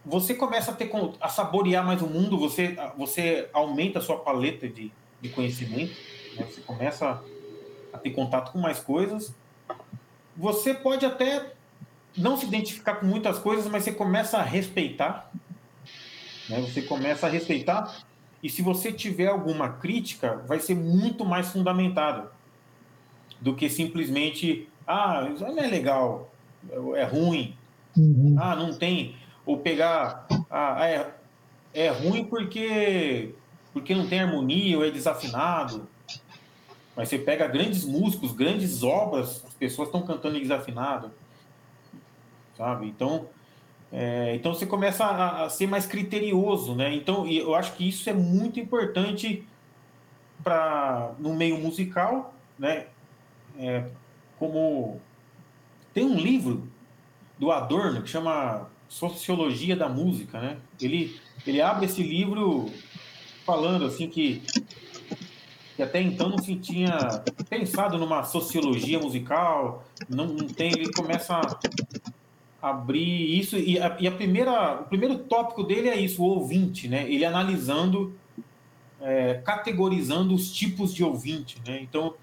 S3: Você começa a, ter, a saborear mais o mundo, você, você aumenta a sua paleta de, de conhecimento, né? você começa a ter contato com mais coisas você pode até não se identificar com muitas coisas, mas você começa a respeitar. Né? Você começa a respeitar. E se você tiver alguma crítica, vai ser muito mais fundamentado do que simplesmente, ah, isso não é legal, é ruim, uhum. ah, não tem. Ou pegar, ah, é, é ruim porque, porque não tem harmonia ou é desafinado. Mas você pega grandes músicos, grandes obras, as pessoas estão cantando desafinado, sabe? Então, é, então você começa a, a, ser mais criterioso, né? Então, eu acho que isso é muito importante para no meio musical, né? É, como tem um livro do Adorno que chama Sociologia da Música, né? Ele ele abre esse livro falando assim que que até então não se tinha pensado numa sociologia musical, não, não tem, ele começa a abrir isso, e, a, e a, primeira, o primeiro tópico dele é isso, o ouvinte, né? Ele analisando, é, categorizando os tipos de ouvinte, né? Então,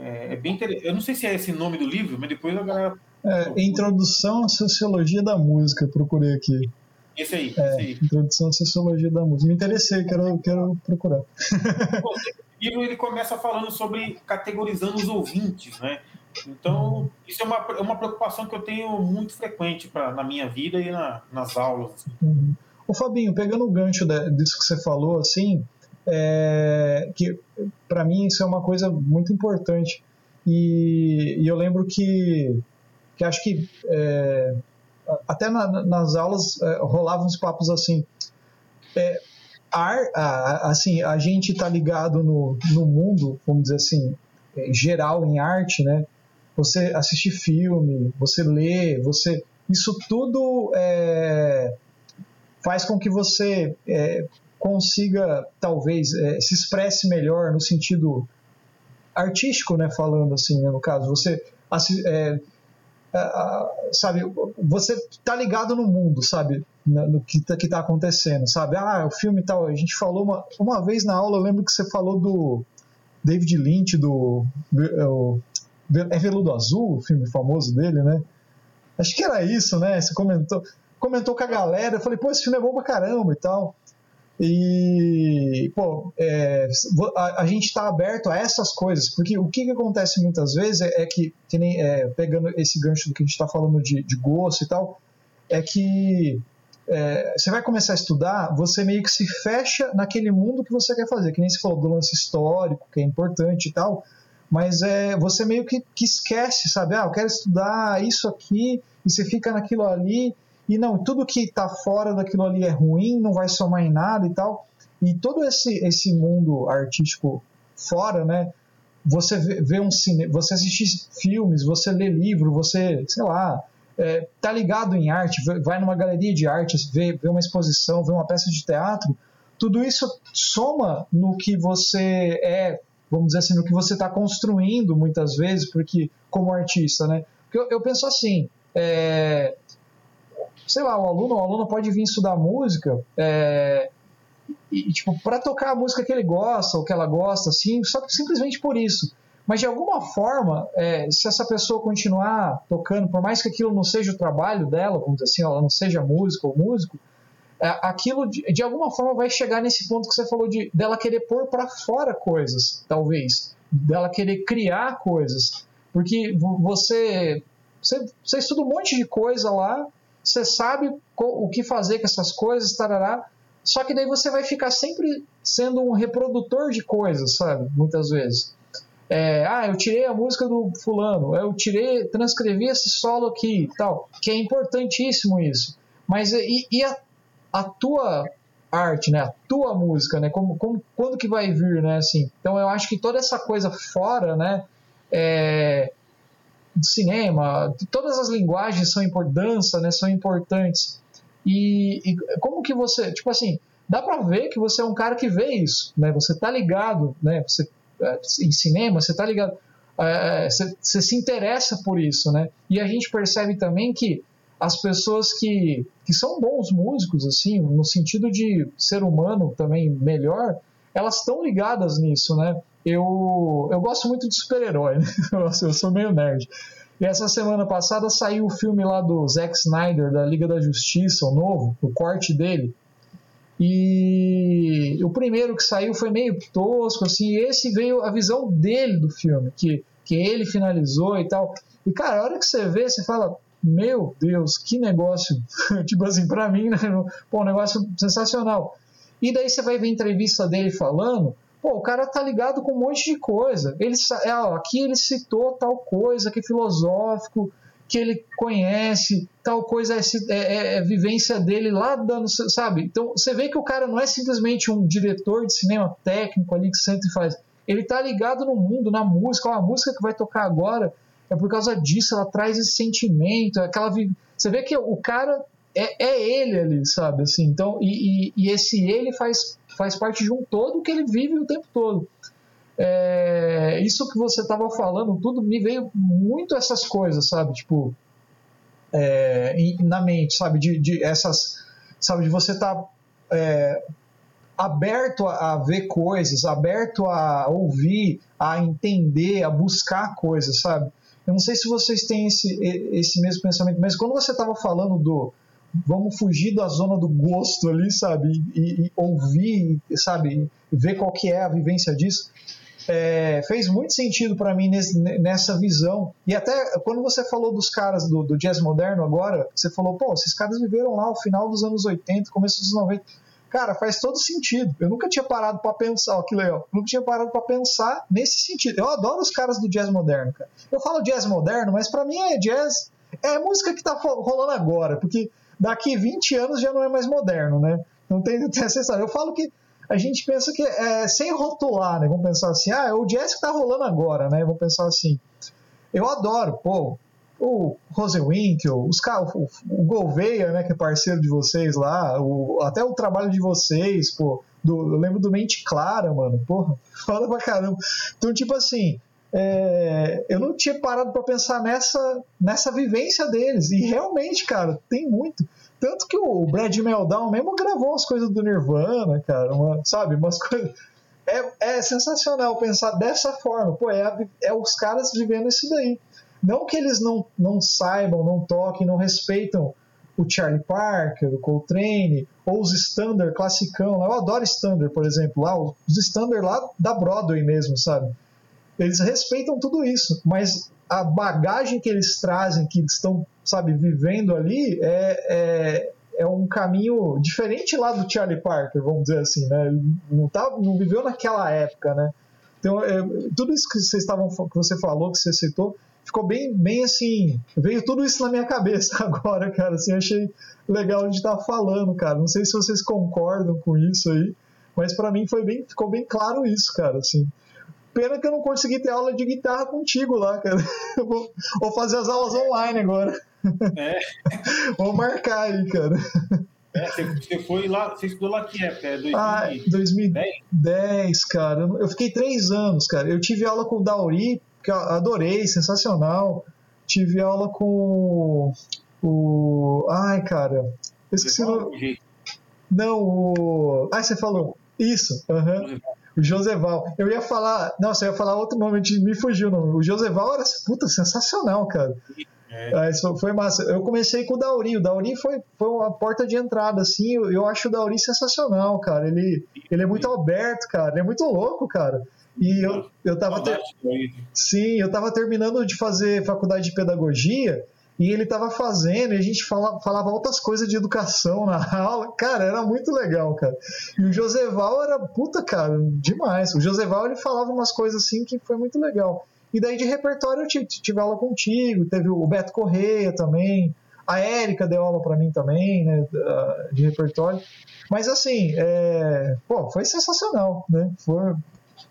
S3: é, é bem interessante. Eu não sei se é esse nome do livro, mas depois a galera...
S1: É, Introdução à Sociologia da Música, procurei aqui.
S3: Esse aí,
S1: é,
S3: esse aí.
S1: Introdução à Sociologia da Música. Me interessei, quero, quero procurar.
S3: E ele começa falando sobre categorizando os ouvintes, né? Então, isso é uma, é uma preocupação que eu tenho muito frequente pra, na minha vida e na, nas aulas. Assim.
S1: Uhum. Ô Fabinho, pegando o gancho disso que você falou, assim, é, que para mim isso é uma coisa muito importante. E, e eu lembro que, que acho que é, até na, nas aulas é, rolavam uns papos assim. É, ar, a, assim, a gente está ligado no, no mundo, vamos dizer assim, é, geral em arte, né? Você assistir filme, você ler, você isso tudo é, faz com que você é, consiga talvez é, se expresse melhor no sentido artístico, né? Falando assim, né, no caso, você é, sabe, você tá ligado no mundo, sabe, no que tá, que tá acontecendo, sabe? Ah, o filme tal, a gente falou uma, uma vez na aula, eu lembro que você falou do David Lynch, do é, é Veludo Azul, o filme famoso dele, né? Acho que era isso, né? Você comentou, comentou com a galera, eu falei, pô, esse filme é bom pra caramba e tal. E, pô, é, a, a, gente está aberto a essas coisas, porque o que, que acontece muitas vezes é, é que, que nem, é, pegando esse gancho do que a gente está falando de, de, gosto e tal, é que é, você vai começar a estudar, você meio que se fecha naquele mundo que você quer fazer, que nem você falou do lance histórico, que é importante e tal, mas é, você meio que, que esquece, sabe? Ah, eu quero estudar isso aqui, e você fica naquilo ali, e não, tudo que está fora daquilo ali é ruim, não vai somar em nada e tal. E todo esse, esse mundo artístico fora, né? Você vê, vê um cinema, você assiste filmes, você lê livro, você, sei lá, é, tá ligado em arte, vai numa galeria de artes, vê, vê uma exposição, vê uma peça de teatro, tudo isso soma no que você é, vamos dizer assim, no que você está construindo muitas vezes, porque como artista, né? Porque eu, eu penso assim, é, sei lá, o aluno, o aluno pode vir estudar música é, e, tipo, para tocar a música que ele gosta ou que ela gosta, assim, só simplesmente por isso. Mas de alguma forma, é, se essa pessoa continuar tocando, por mais que aquilo não seja o trabalho dela, vamos dizer assim, ela não seja música ou músico, é, aquilo de, de, alguma forma vai chegar nesse ponto que você falou de dela querer pôr para fora coisas, talvez, dela querer criar coisas, porque você, você você estuda um monte de coisa lá você sabe o que fazer com essas coisas, tarará, só que daí você vai ficar sempre sendo um reprodutor de coisas, sabe? Muitas vezes. É, ah, eu tirei a música do fulano, eu tirei, transcrevi esse solo aqui, tal, que é importantíssimo isso. Mas e, e a, a, tua arte, né? A tua música, né? Como, como, quando que vai vir, né? Assim, então eu acho que toda essa coisa fora, né? É, de cinema, todas as linguagens são dança, né, são importantes. E, e, como que você, tipo assim, dá para ver que você é um cara que vê isso, né? Você tá ligado, né? Você em cinema, você tá ligado, é, você, você se interessa por isso, né? E a gente percebe também que as pessoas que, que são bons músicos, assim, no sentido de ser humano também melhor, elas estão ligadas nisso, né? Eu, eu gosto muito de super-herói, né? (laughs) eu sou meio nerd. E essa semana passada saiu o filme lá do Zack Snyder, da Liga da Justiça, o novo, o corte dele. E o primeiro que saiu foi meio tosco, assim, esse veio a visão dele do filme, que, que ele finalizou e tal. E, cara, a hora que você vê, você fala, meu Deus, que negócio, (laughs) tipo assim, pra mim, né? (laughs) Pô, um negócio sensacional. E daí você vai ver a entrevista dele falando, pô, o cara tá ligado com um monte de coisa. Ele, é, ó, aqui ele citou tal coisa que filosófico, que ele conhece, tal coisa é, é, é, vivência dele lá dando, sabe? Então você vê que o cara não é simplesmente um diretor de cinema técnico ali que senta e faz. Ele tá ligado no mundo, na música, a música que vai tocar agora é por causa disso, ela traz esse sentimento, aquela você vê que o cara é, é ele ali, sabe? Assim, então, e, e, e, esse ele faz, faz parte de um todo que ele vive o tempo todo. É, isso que você estava falando, tudo me veio muito essas coisas, sabe? Tipo, é, na mente, sabe? De, de, essas, sabe? De você estar tá, é, aberto a, ver coisas, aberto a ouvir, a entender, a buscar coisas, sabe? Eu não sei se vocês têm esse, esse mesmo pensamento, mas quando você estava falando do vamos fugir da zona do gosto ali, sabe? E, e ouvir, sabe? Ver qual que é a vivência disso. É, fez muito sentido para mim nesse, nessa visão. E até quando você falou dos caras do, do, jazz moderno agora, você falou, pô, esses caras viveram lá o final dos anos 80, começo dos 90. Cara, faz todo sentido. Eu nunca tinha parado para pensar, ó, que legal. Eu nunca tinha parado para pensar nesse sentido. Eu adoro os caras do jazz moderno, cara. Eu falo jazz moderno, mas para mim é jazz, é música que tá rolando agora, porque daqui 20 anos já não é mais moderno, né? Não tem, (laughs) história. Eu falo que a gente pensa que é sem rotular, né? Vamos pensar assim, ah, é o jazz que tá rolando agora, né? Vamos pensar assim. Eu adoro, pô, o Rosenwinkel, os o, o Gouveia, né, que é parceiro de vocês lá, o, até o trabalho de vocês, pô, do, eu lembro do Mente Clara, mano, porra, (laughs) fala pra caramba. Então, tipo assim, é, eu não tinha parado para pensar nessa, nessa vivência deles, e realmente, cara, tem muito. Tanto que o Brad Meldown mesmo gravou as coisas do Nirvana, cara, uma, sabe, umas coisas. É, é sensacional pensar dessa forma, pô, é, é os caras vivendo isso daí. Não que eles não, não saibam, não toquem, não respeitam o Charlie Parker, o Coltrane, ou os Standard classicão. Eu adoro Standard, por exemplo, lá, os Standard lá da Broadway mesmo, sabe? Eles respeitam tudo isso, mas a bagagem que eles trazem, que estão, sabe, vivendo ali, é, é, é um caminho diferente lá do Charlie Parker, vamos dizer assim, né? Ele não, tá, não viveu naquela época, né? Então, é, tudo isso que vocês estavam, que você falou, que você citou, ficou bem, bem assim, veio tudo isso na minha cabeça (laughs) agora, cara, assim, achei legal de estar falando, cara, não sei se vocês concordam com isso aí, mas para mim foi bem, ficou bem claro isso, cara, assim, pena que eu não consegui ter aula de guitarra contigo lá, cara, (laughs) eu vou, vou fazer as aulas online agora, é. (laughs) vou marcar aí, cara.
S3: É, você foi lá, você estudou lá que época? É 2010?
S1: Ah, 2010, cara. Eu fiquei três anos, cara. Eu tive aula com o Dauri, que eu adorei, sensacional. Tive aula com o. Ai, cara. Eu esqueci o nome. Não, o. Ah, você falou. Isso, uhum. o Joseval. Eu ia falar. Nossa, eu ia falar outro nome, me fugiu o nome. O Joseval era puta, sensacional, cara. É. Isso foi massa. Eu comecei com o Dauri. O Dauri foi, foi uma porta de entrada, assim. Eu, eu acho o Dauri sensacional, cara. Ele, ele é muito aberto, cara. Ele é muito louco, cara. E eu, eu tava. Ter... Sim, eu tava terminando de fazer faculdade de pedagogia e ele tava fazendo e a gente falava, falava outras coisas de educação na (laughs) aula. Cara, era muito legal, cara. E o Joseval era puta, cara, demais. O Joseval ele falava umas coisas assim que foi muito legal. E daí de repertório eu tive, tive aula contigo, teve o Beto Correia também. A Érica deu aula para mim também, né, de repertório. Mas assim, é, pô, foi sensacional, né? Foi,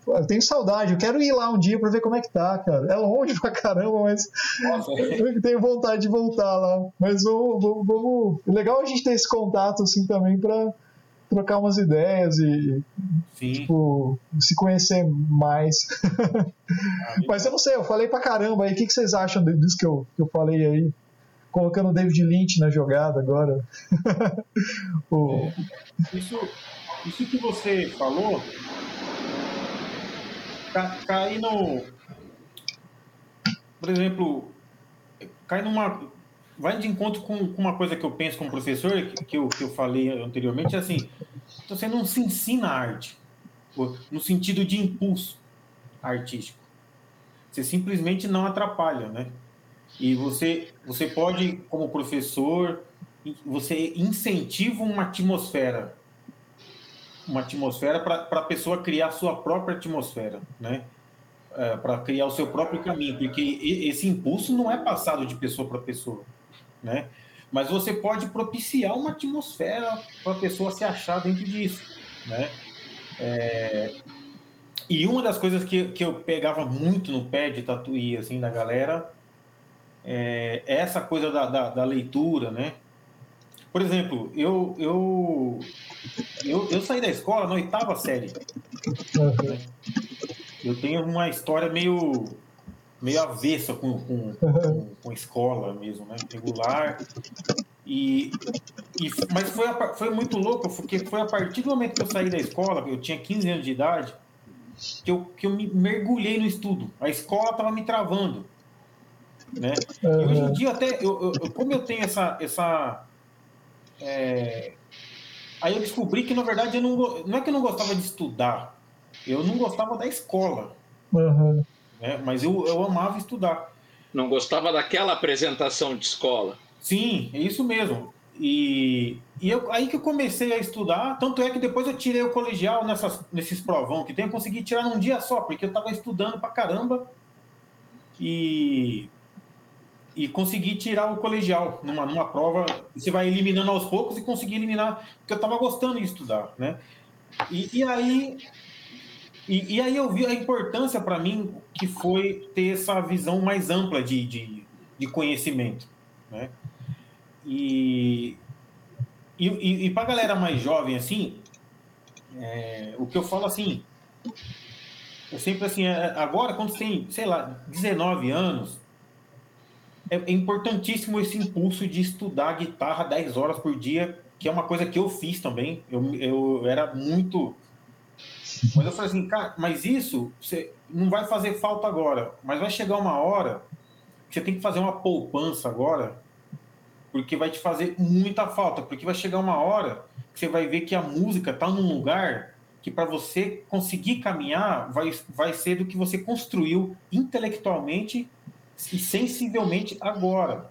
S1: eu tenho saudade, eu quero ir lá um dia para ver como é que tá, cara. É longe pra caramba, mas Nossa. eu tenho vontade de voltar lá. Mas vamos, vamos, vamos... legal a gente ter esse contato assim também para trocar umas ideias e tipo, se conhecer mais. Ah, (laughs) mas eu não sei, eu falei pra caramba aí. O que, que vocês acham disso que eu, que eu falei aí? Colocando o David Lynch na jogada agora. (laughs)
S3: o... isso, isso que você falou cair no. Por exemplo, cai numa. Vai de encontro com, com uma coisa que eu penso como professor, que, que, eu, que eu falei anteriormente, é assim: você não se ensina arte, no sentido de impulso artístico. Você simplesmente não atrapalha, né? E você, você pode, como professor, você incentiva uma atmosfera uma atmosfera para a pessoa criar a sua própria atmosfera, né? É, para criar o seu próprio caminho, porque esse impulso não é passado de pessoa para pessoa, né? Mas você pode propiciar uma atmosfera para a pessoa se achar dentro disso, né? É... E uma das coisas que, que eu pegava muito no pé de tatuí, assim, da galera, é essa coisa da, da, da leitura, né? Por exemplo, eu, eu, eu, eu saí da escola na oitava série. Né? Eu tenho uma história meio, meio avessa com, com, com, com escola mesmo, né? Regular. E, e, mas foi, foi muito louco, porque foi a partir do momento que eu saí da escola, eu tinha 15 anos de idade, que eu, que eu me mergulhei no estudo. A escola estava me travando. Né? E hoje em dia, até, eu, eu, como eu tenho essa, essa, é... Aí eu descobri que, na verdade, eu não, não é que eu não gostava de estudar, eu não gostava da escola. Uhum. Né? Mas eu, eu amava estudar.
S2: Não gostava daquela apresentação de escola?
S3: Sim, é isso mesmo. E, e eu, aí que eu comecei a estudar, tanto é que depois eu tirei o colegial nessas, nesses provão que tem, eu consegui tirar num dia só, porque eu estava estudando pra caramba. E e conseguir tirar o colegial numa, numa prova. Você vai eliminando aos poucos e conseguir eliminar, porque eu estava gostando de estudar, né? E, e aí e, e, aí eu vi a importância para mim que foi ter essa visão mais ampla de, de, de conhecimento, né? E, e, e para galera mais jovem, assim, é, o que eu falo assim, eu sempre assim, é, agora quando você tem, sei lá, 19 anos, é, é importantíssimo esse impulso de estudar guitarra 10 horas por dia, que é uma coisa que eu fiz também. Eu, eu era muito. Mas eu falei assim, cara, mas isso você não vai fazer falta agora. Mas vai chegar uma hora que você tem que fazer uma poupança agora, porque vai te fazer muita falta. Porque vai chegar uma hora que você vai ver que a música está num lugar que para você conseguir caminhar vai, vai ser do que você construiu intelectualmente e sensivelmente agora.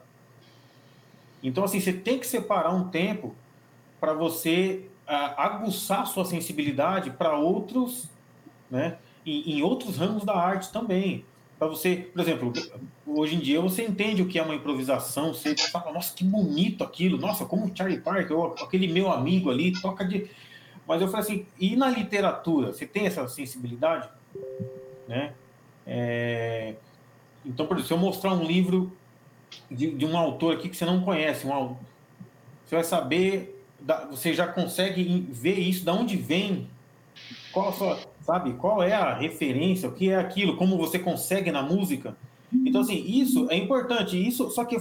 S3: Então, assim, você tem que separar um tempo para você aguçar sua sensibilidade para outros, né? E, em outros ramos da arte também. Para você, por exemplo, hoje em dia você entende o que é uma improvisação, você fala, nossa, que bonito aquilo, nossa, como o Charlie Parker, aquele meu amigo ali, toca de. Mas eu falei assim, e na literatura, você tem essa sensibilidade? Né? É... Então, por exemplo, se eu mostrar um livro de, de um autor aqui que você não conhece, um, você vai saber, você já consegue ver isso, de onde vem, qual sua, sabe, qual é a referência, o que é aquilo, como você consegue na música. Então, assim, isso é importante. Isso, só que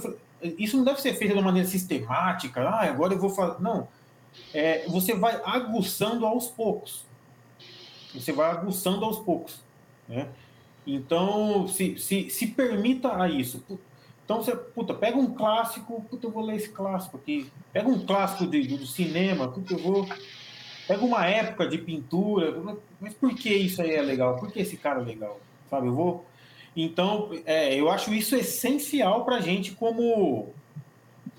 S3: isso não deve ser feito de uma maneira sistemática. Ah, agora eu vou fazer. Não. É, você vai aguçando aos poucos. Você vai aguçando aos poucos. Né? Então, se, se, se permita a isso. Então, você, puta, pega um clássico, puta, eu vou ler esse clássico aqui. Pega um clássico de, do cinema, puta, eu vou. Pega uma época de pintura, mas por que isso aí é legal? Por que esse cara é legal? Sabe, eu vou. Então, é, eu acho isso essencial para a gente como,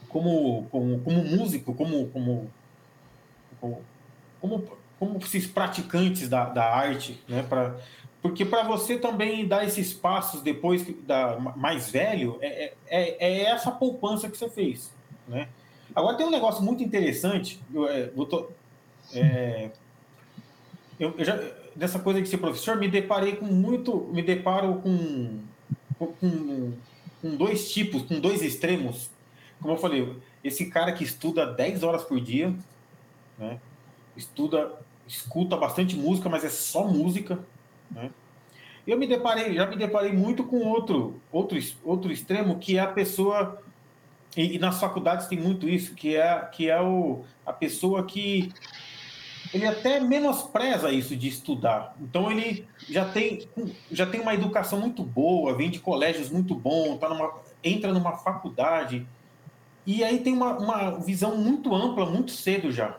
S3: como, como, como músico, como, como, como, como, como esses praticantes da, da arte, né? Pra, porque para você também dar esses passos depois da mais velho, é, é, é, essa poupança que você fez. Né? Agora tem um negócio muito interessante, é, doutor. É, eu, eu já, dessa coisa de ser professor, me deparei com muito. Me deparo com, com, com dois tipos, com dois extremos. Como eu falei, esse cara que estuda 10 horas por dia, né? estuda, escuta bastante música, mas é só música né? Eu me deparei, já me deparei muito com outro, outro, outro extremo, que é a pessoa, e, e nas faculdades tem muito isso, que é, que é o, a pessoa que ele até menospreza isso de estudar. Então ele já tem, já tem uma educação muito boa, vem de colégios muito bons, tá numa, entra numa faculdade, e aí tem uma, uma visão muito ampla, muito cedo já,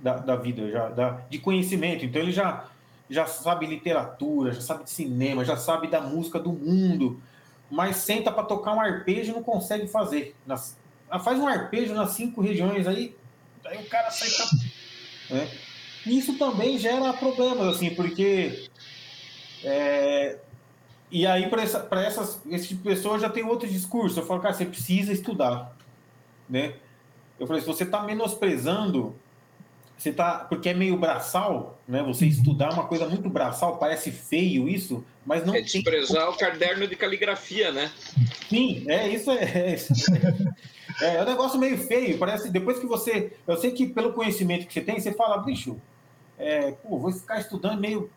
S3: da, da vida, já, da, de conhecimento. Então ele já já sabe literatura, já sabe de cinema, já sabe da música do mundo, mas senta para tocar um arpejo e não consegue fazer. Nas, ah, faz um arpejo nas cinco regiões aí, aí o cara sai pra, né? Isso também gera problemas, assim, porque. É, e aí, para essa, essas, esse tipo de pessoa já tem outro discurso. Eu falo, cara, você precisa estudar. Né? Eu falei, se você está menosprezando você tá, porque é meio braçal, né? Você uhum. estudar uma coisa muito braçal, parece feio isso, mas não
S2: é desprezar tem... o caderno de caligrafia, né?
S3: Sim, é isso é, é, (laughs) é, é um negócio meio feio, parece depois que você, eu sei que pelo conhecimento que você tem, você fala, bicho, é, pô, vou ficar estudando meio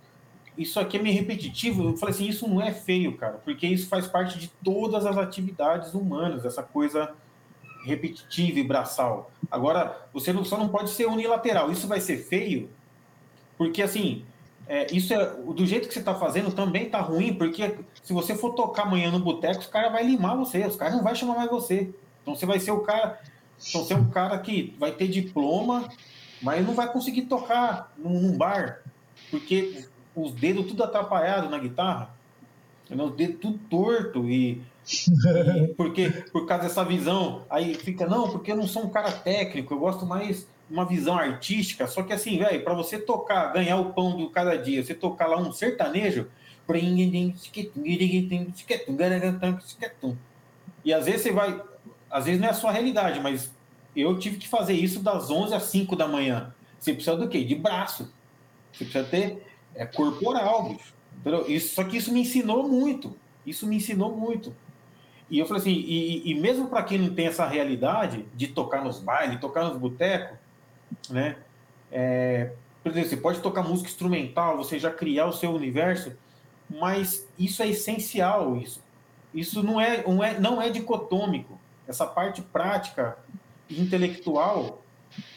S3: isso aqui é meio repetitivo. Eu falei assim, isso não é feio, cara, porque isso faz parte de todas as atividades humanas, essa coisa repetitiva e braçal. Agora, você não, só não pode ser unilateral. Isso vai ser feio, porque assim, é, isso é do jeito que você está fazendo também está ruim, porque se você for tocar amanhã no boteco, os caras vai limar você, os caras não vai chamar mais você. Então você vai ser o cara, então você é um cara que vai ter diploma, mas não vai conseguir tocar num, num bar, porque os dedos tudo atrapalhado na guitarra, os dedos tudo torto e porque por causa dessa visão, aí fica, não, porque eu não sou um cara técnico, eu gosto mais uma visão artística. Só que assim, velho, para você tocar, ganhar o pão do cada dia, você tocar lá um sertanejo, e às vezes você vai, às vezes não é a sua realidade, mas eu tive que fazer isso das 11 às 5 da manhã. Você precisa do quê? De braço. Você precisa ter é corporal, bicho. Isso, só que isso me ensinou muito. Isso me ensinou muito. E eu falei assim, e, e mesmo para quem não tem essa realidade de tocar nos bailes, tocar nos botecos, né? É, por exemplo, você pode tocar música instrumental, você já criar o seu universo, mas isso é essencial, isso. Isso não é, não é, não é dicotômico. Essa parte prática intelectual,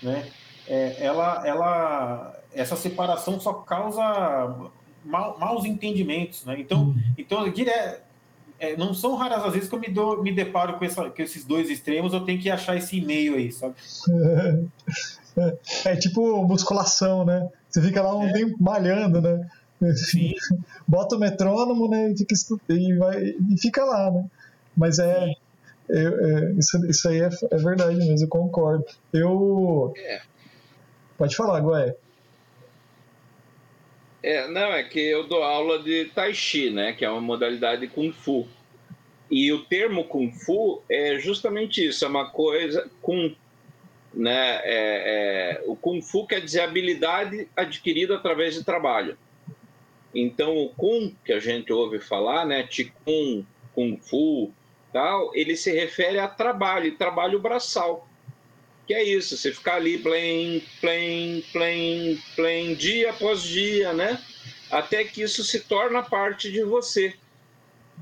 S3: né? É, ela, ela, essa separação só causa mal, maus entendimentos, né? Então, uhum. então direto, é, não são raras as vezes que eu me, dou, me deparo com, essa, com esses dois extremos, eu tenho que achar esse e-mail aí, sabe?
S1: É, (laughs) é, tipo musculação, né? Você fica lá um é. tempo malhando, né? Sim. (laughs) Bota o metrônomo, né? E fica, e vai, e fica lá, né? Mas é, é, é, isso, isso aí é, é verdade mesmo, eu concordo. Eu. Pode falar, Gué.
S2: É, não, é que eu dou aula de Tai Chi, né? Que é uma modalidade de Kung Fu. E o termo Kung Fu é justamente isso, é uma coisa. Kung, né? É, é, o Kung Fu quer dizer habilidade adquirida através de trabalho. Então, o Kung, que a gente ouve falar, né? Qigong, Kung Fu, tal, ele se refere a trabalho, trabalho braçal que é isso, você ficar ali plen, plen, plen, plen, dia após dia, né? Até que isso se torna parte de você.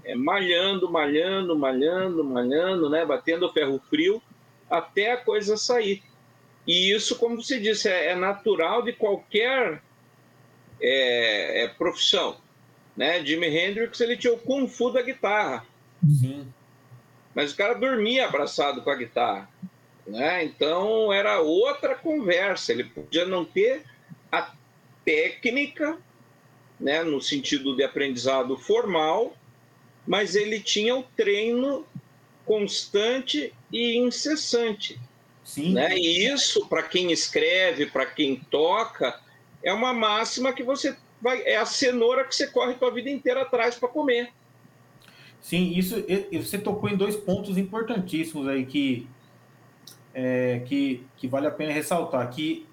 S2: É, malhando, malhando, malhando, malhando, né? Batendo o ferro frio até a coisa sair. E isso, como você disse, é, é natural de qualquer é, é, profissão. Né? Jimi Hendrix ele tinha o kung fu da guitarra. Sim. Mas o cara dormia abraçado com a guitarra. Né? Então era outra conversa. Ele podia não ter a técnica, né, no sentido de aprendizado formal, mas ele tinha o treino constante e incessante. Sim. Né? E isso, para quem escreve, para quem toca, é uma máxima que você vai. É a cenoura que você corre a vida inteira atrás para comer.
S3: Sim, isso você tocou em dois pontos importantíssimos aí que é, que, que vale a pena ressaltar, que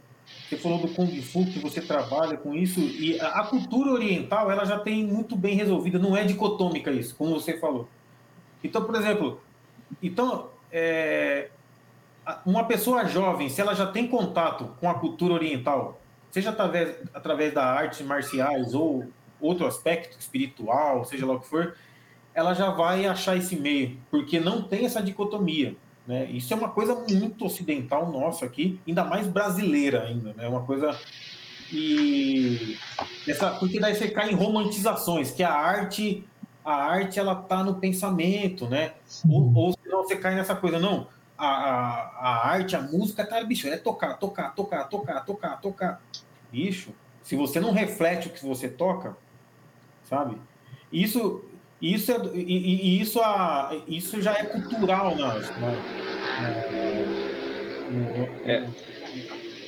S3: você falou do Kung Fu, que você trabalha com isso, e a, a cultura oriental ela já tem muito bem resolvida, não é dicotômica isso, como você falou. Então, por exemplo, então, é, uma pessoa jovem, se ela já tem contato com a cultura oriental, seja através, através da artes marciais ou outro aspecto espiritual, seja lá o que for, ela já vai achar esse meio, porque não tem essa dicotomia. Né? Isso é uma coisa muito ocidental nossa aqui, ainda mais brasileira ainda, né? Uma coisa e essa porque daí você cai em romantizações, que a arte a arte ela tá no pensamento, né? Ou, ou senão você cai nessa coisa, não, a, a, a arte, a música, tá, bicho, é tocar, tocar, tocar, tocar, tocar, tocar. Bicho, se você não reflete o que você toca, sabe? Isso isso, é, e, e isso, a, isso já é cultural na, na, é.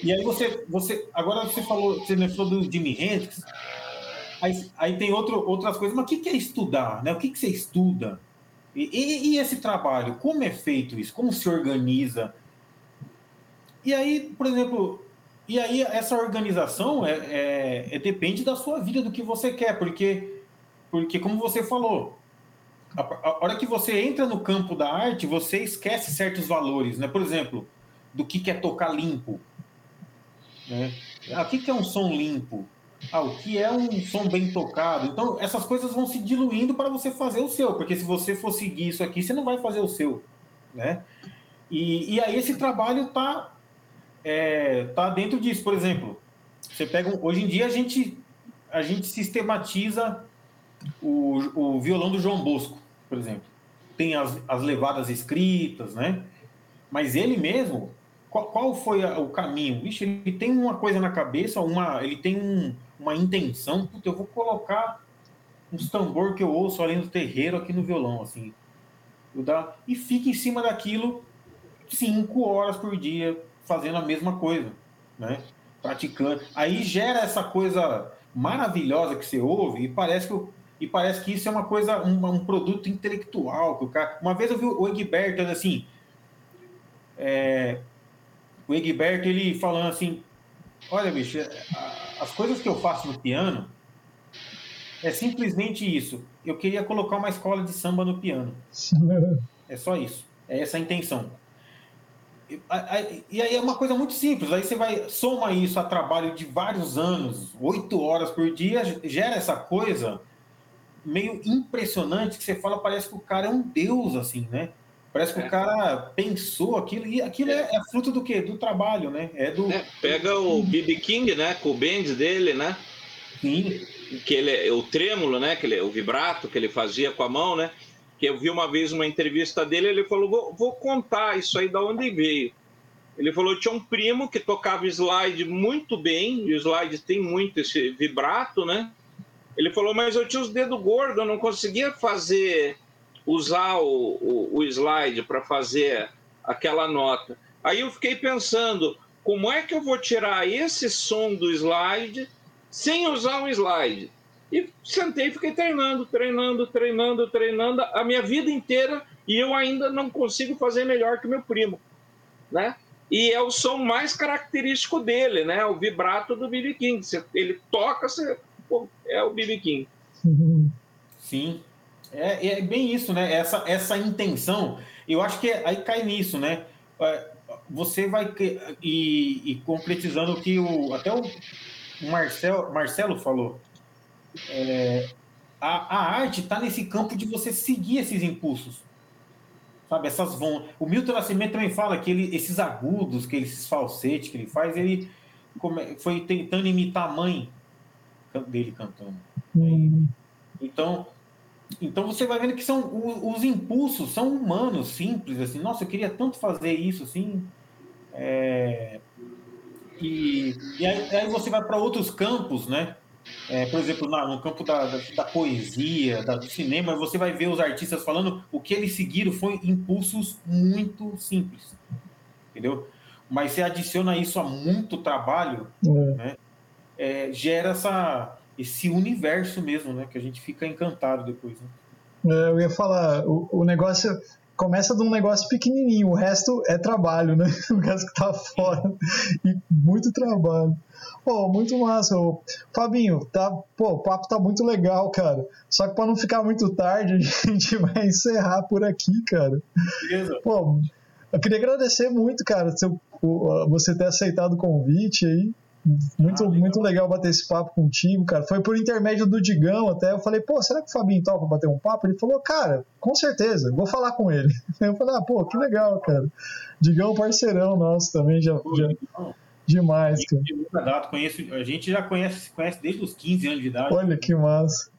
S3: E aí você, você, agora você falou, você falou do Jimi Hendrix, aí, aí tem outro, outras coisas, mas o que, que é estudar, né? O que, que você estuda? E, e, e, esse trabalho, como é feito isso? Como se organiza? E aí, por exemplo, e aí essa organização é, é, é depende da sua vida, do que você quer, porque porque, como você falou, a, a, hora que você entra no campo da arte, você esquece certos valores, né? Por exemplo, do que, que é tocar limpo. Né? Ah, o que, que é um som limpo? Ah, o que é um som bem tocado? Então, essas coisas vão se diluindo para você fazer o seu, porque se você for seguir isso aqui, você não vai fazer o seu, né? E, e aí esse trabalho tá, é, tá dentro disso. Por exemplo, você pega um, hoje em dia a gente a gente sistematiza o, o violão do João Bosco, por exemplo. Tem as, as levadas escritas, né? Mas ele mesmo, qual, qual foi a, o caminho? Vixe, ele tem uma coisa na cabeça, uma, ele tem um, uma intenção. Puta, eu vou colocar uns tambor que eu ouço ali no terreiro, aqui no violão, assim. Dá, e fica em cima daquilo cinco horas por dia, fazendo a mesma coisa, né? Praticando. Aí gera essa coisa maravilhosa que você ouve e parece que o, e parece que isso é uma coisa, um, um produto intelectual. Que o cara... Uma vez eu vi o Egberto assim, é... o Egberto ele falando assim, olha bicho, a, as coisas que eu faço no piano é simplesmente isso. Eu queria colocar uma escola de samba no piano. É só isso. É essa a intenção. E aí é uma coisa muito simples. Aí você vai soma isso a trabalho de vários anos, oito horas por dia, gera essa coisa meio impressionante que você fala, parece que o cara é um deus, assim, né? Parece que é. o cara pensou aquilo, e aquilo é, é, fruto do quê? Do trabalho, né? É do. É,
S2: pega o B.B. King, né? Com o band dele, né?
S3: Sim.
S2: Que ele, o trêmulo, né? Que ele, o vibrato que ele fazia com a mão, né? Que eu vi uma vez uma entrevista dele, ele falou: vou, vou contar isso aí da onde veio. Ele falou: tinha um primo que tocava slide muito bem, e o slide tem muito esse vibrato, né? Ele falou: mas eu tinha os dedos gordos, eu não conseguia fazer usar o, o, o slide para fazer aquela nota. Aí eu fiquei pensando, como é que eu vou tirar esse som do slide sem usar o slide? E sentei e fiquei treinando, treinando, treinando, treinando a minha vida inteira e eu ainda não consigo fazer melhor que meu primo, né? E é o som mais característico dele, né? O vibrato do BB King. Ele toca, você, é o BB King.
S3: Sim, é, é bem isso, né? Essa, essa intenção, eu acho que aí cai nisso, né? É, você vai e, e concretizando o que o até o Marcel, Marcelo falou, é, a, a arte está nesse campo de você seguir esses impulsos, sabe? Essas vão. O Milton Nascimento também fala que ele, esses agudos, que ele, esses falsetes que ele faz, ele foi tentando imitar a mãe dele cantando. Hum. Então então você vai vendo que são os, impulsos são humanos, simples, assim, nossa, eu queria tanto fazer isso, assim. É, e, e aí, aí, você vai para outros campos, né? É, por exemplo, no campo da, da, da poesia, da, do cinema, você vai ver os artistas falando o que eles seguiram foi impulsos muito simples, entendeu? Mas você adiciona isso a muito trabalho, é. né? É, gera essa, esse universo mesmo, né? Que a gente fica encantado depois. Né?
S1: É, eu ia falar, o, o, negócio começa de um negócio pequenininho, o resto é trabalho, né? (laughs) O resto que tá fora. E muito trabalho. Pô, muito massa. Ô, Fabinho, tá, pô, o papo tá muito legal, cara. Só que para não ficar muito tarde, (laughs) a gente vai encerrar por aqui, cara. Beleza. Pô, eu queria agradecer muito, cara, seu, você ter aceitado o convite aí. Muito, ah, legal. muito legal bater esse papo contigo, cara. Foi por intermédio do Digão até. Eu falei, pô, será que o Fabinho topa bater um papo? Ele falou, cara, com certeza, vou falar com ele. (laughs) Eu falei, ah, pô, que legal, cara. Digão, parceirão nosso também, já. Pô, já... Demais,
S3: cara. Conheço, a gente já conhece, conhece desde os 15 anos de idade.
S1: Olha que massa.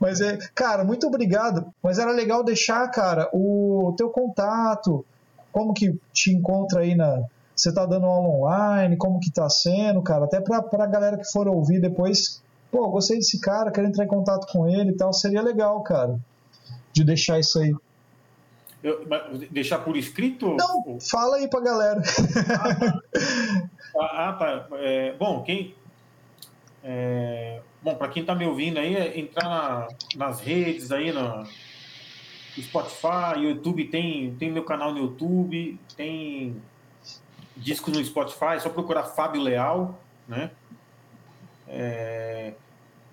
S1: Mas é, cara, muito obrigado. Mas era legal deixar, cara, o teu contato, como que te encontra aí na, você está dando aula online, como que está sendo, cara, até para a galera que for ouvir depois, pô, gostei desse cara, quero entrar em contato com ele e tal, seria legal, cara, de deixar isso aí.
S3: Eu, deixar por escrito?
S1: Não, fala aí pra galera.
S3: Ah, tá. ah, tá. É, bom, quem. É, bom, para quem está me ouvindo aí, é entrar na, nas redes aí, no Spotify, YouTube, tem, tem meu canal no YouTube, tem disco no Spotify, é só procurar Fábio Leal, né? É,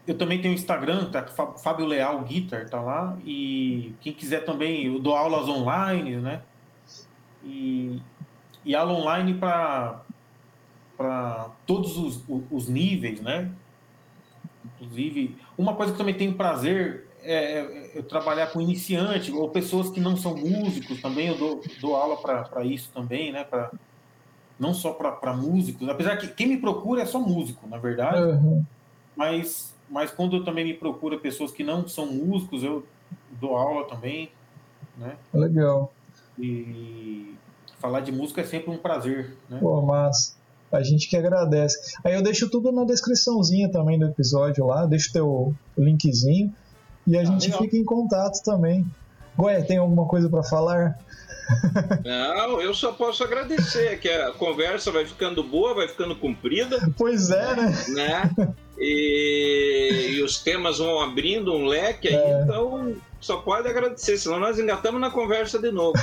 S3: eu também tenho Instagram, tá? Fábio Leal Guitar, tá lá. E quem quiser também, eu dou aulas online, né? E, e aula online para todos os, os níveis, né? Inclusive, uma coisa que eu também tenho prazer é, é, é trabalhar com iniciante ou pessoas que não são músicos também. Eu dou, dou aula para isso também, né? Para não só para músicos, apesar que quem me procura é só músico, na verdade, uhum. mas, mas quando eu também me procura pessoas que não são músicos, eu dou aula também, né?
S1: Legal.
S3: E falar de música é sempre um prazer, né?
S1: Pô, mas a gente que agradece. Aí eu deixo tudo na descriçãozinha também do episódio lá, deixo teu linkzinho e a ah, gente legal. fica em contato também. Ué, tem alguma coisa para falar?
S2: Não, eu só posso agradecer, que a conversa vai ficando boa, vai ficando comprida.
S1: Pois é, né?
S2: né? E, e os temas vão abrindo um leque aí, é. então só pode agradecer, senão nós engatamos na conversa de novo.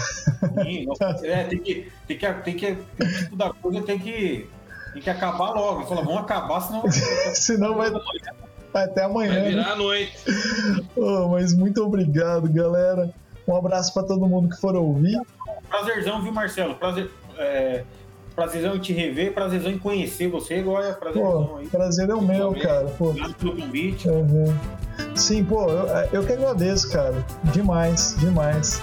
S3: Sim, é, tem que, tem que, tem que, tipo da coisa tem que Tem que acabar logo. Fala, vamos acabar, senão. (laughs)
S1: senão vai. Até amanhã.
S2: Vai virar a noite. (laughs)
S1: Oh, mas muito obrigado, galera. Um abraço para todo mundo que for ouvir.
S3: Prazerzão, viu, Marcelo? Prazer, é, prazerzão em te rever, prazerzão em conhecer você, agora prazerzão
S1: pô, aí. Prazer é o meu, cara. Pô.
S3: Obrigado pelo convite.
S1: Uhum. Sim, pô, eu, eu que agradeço, cara. Demais, demais.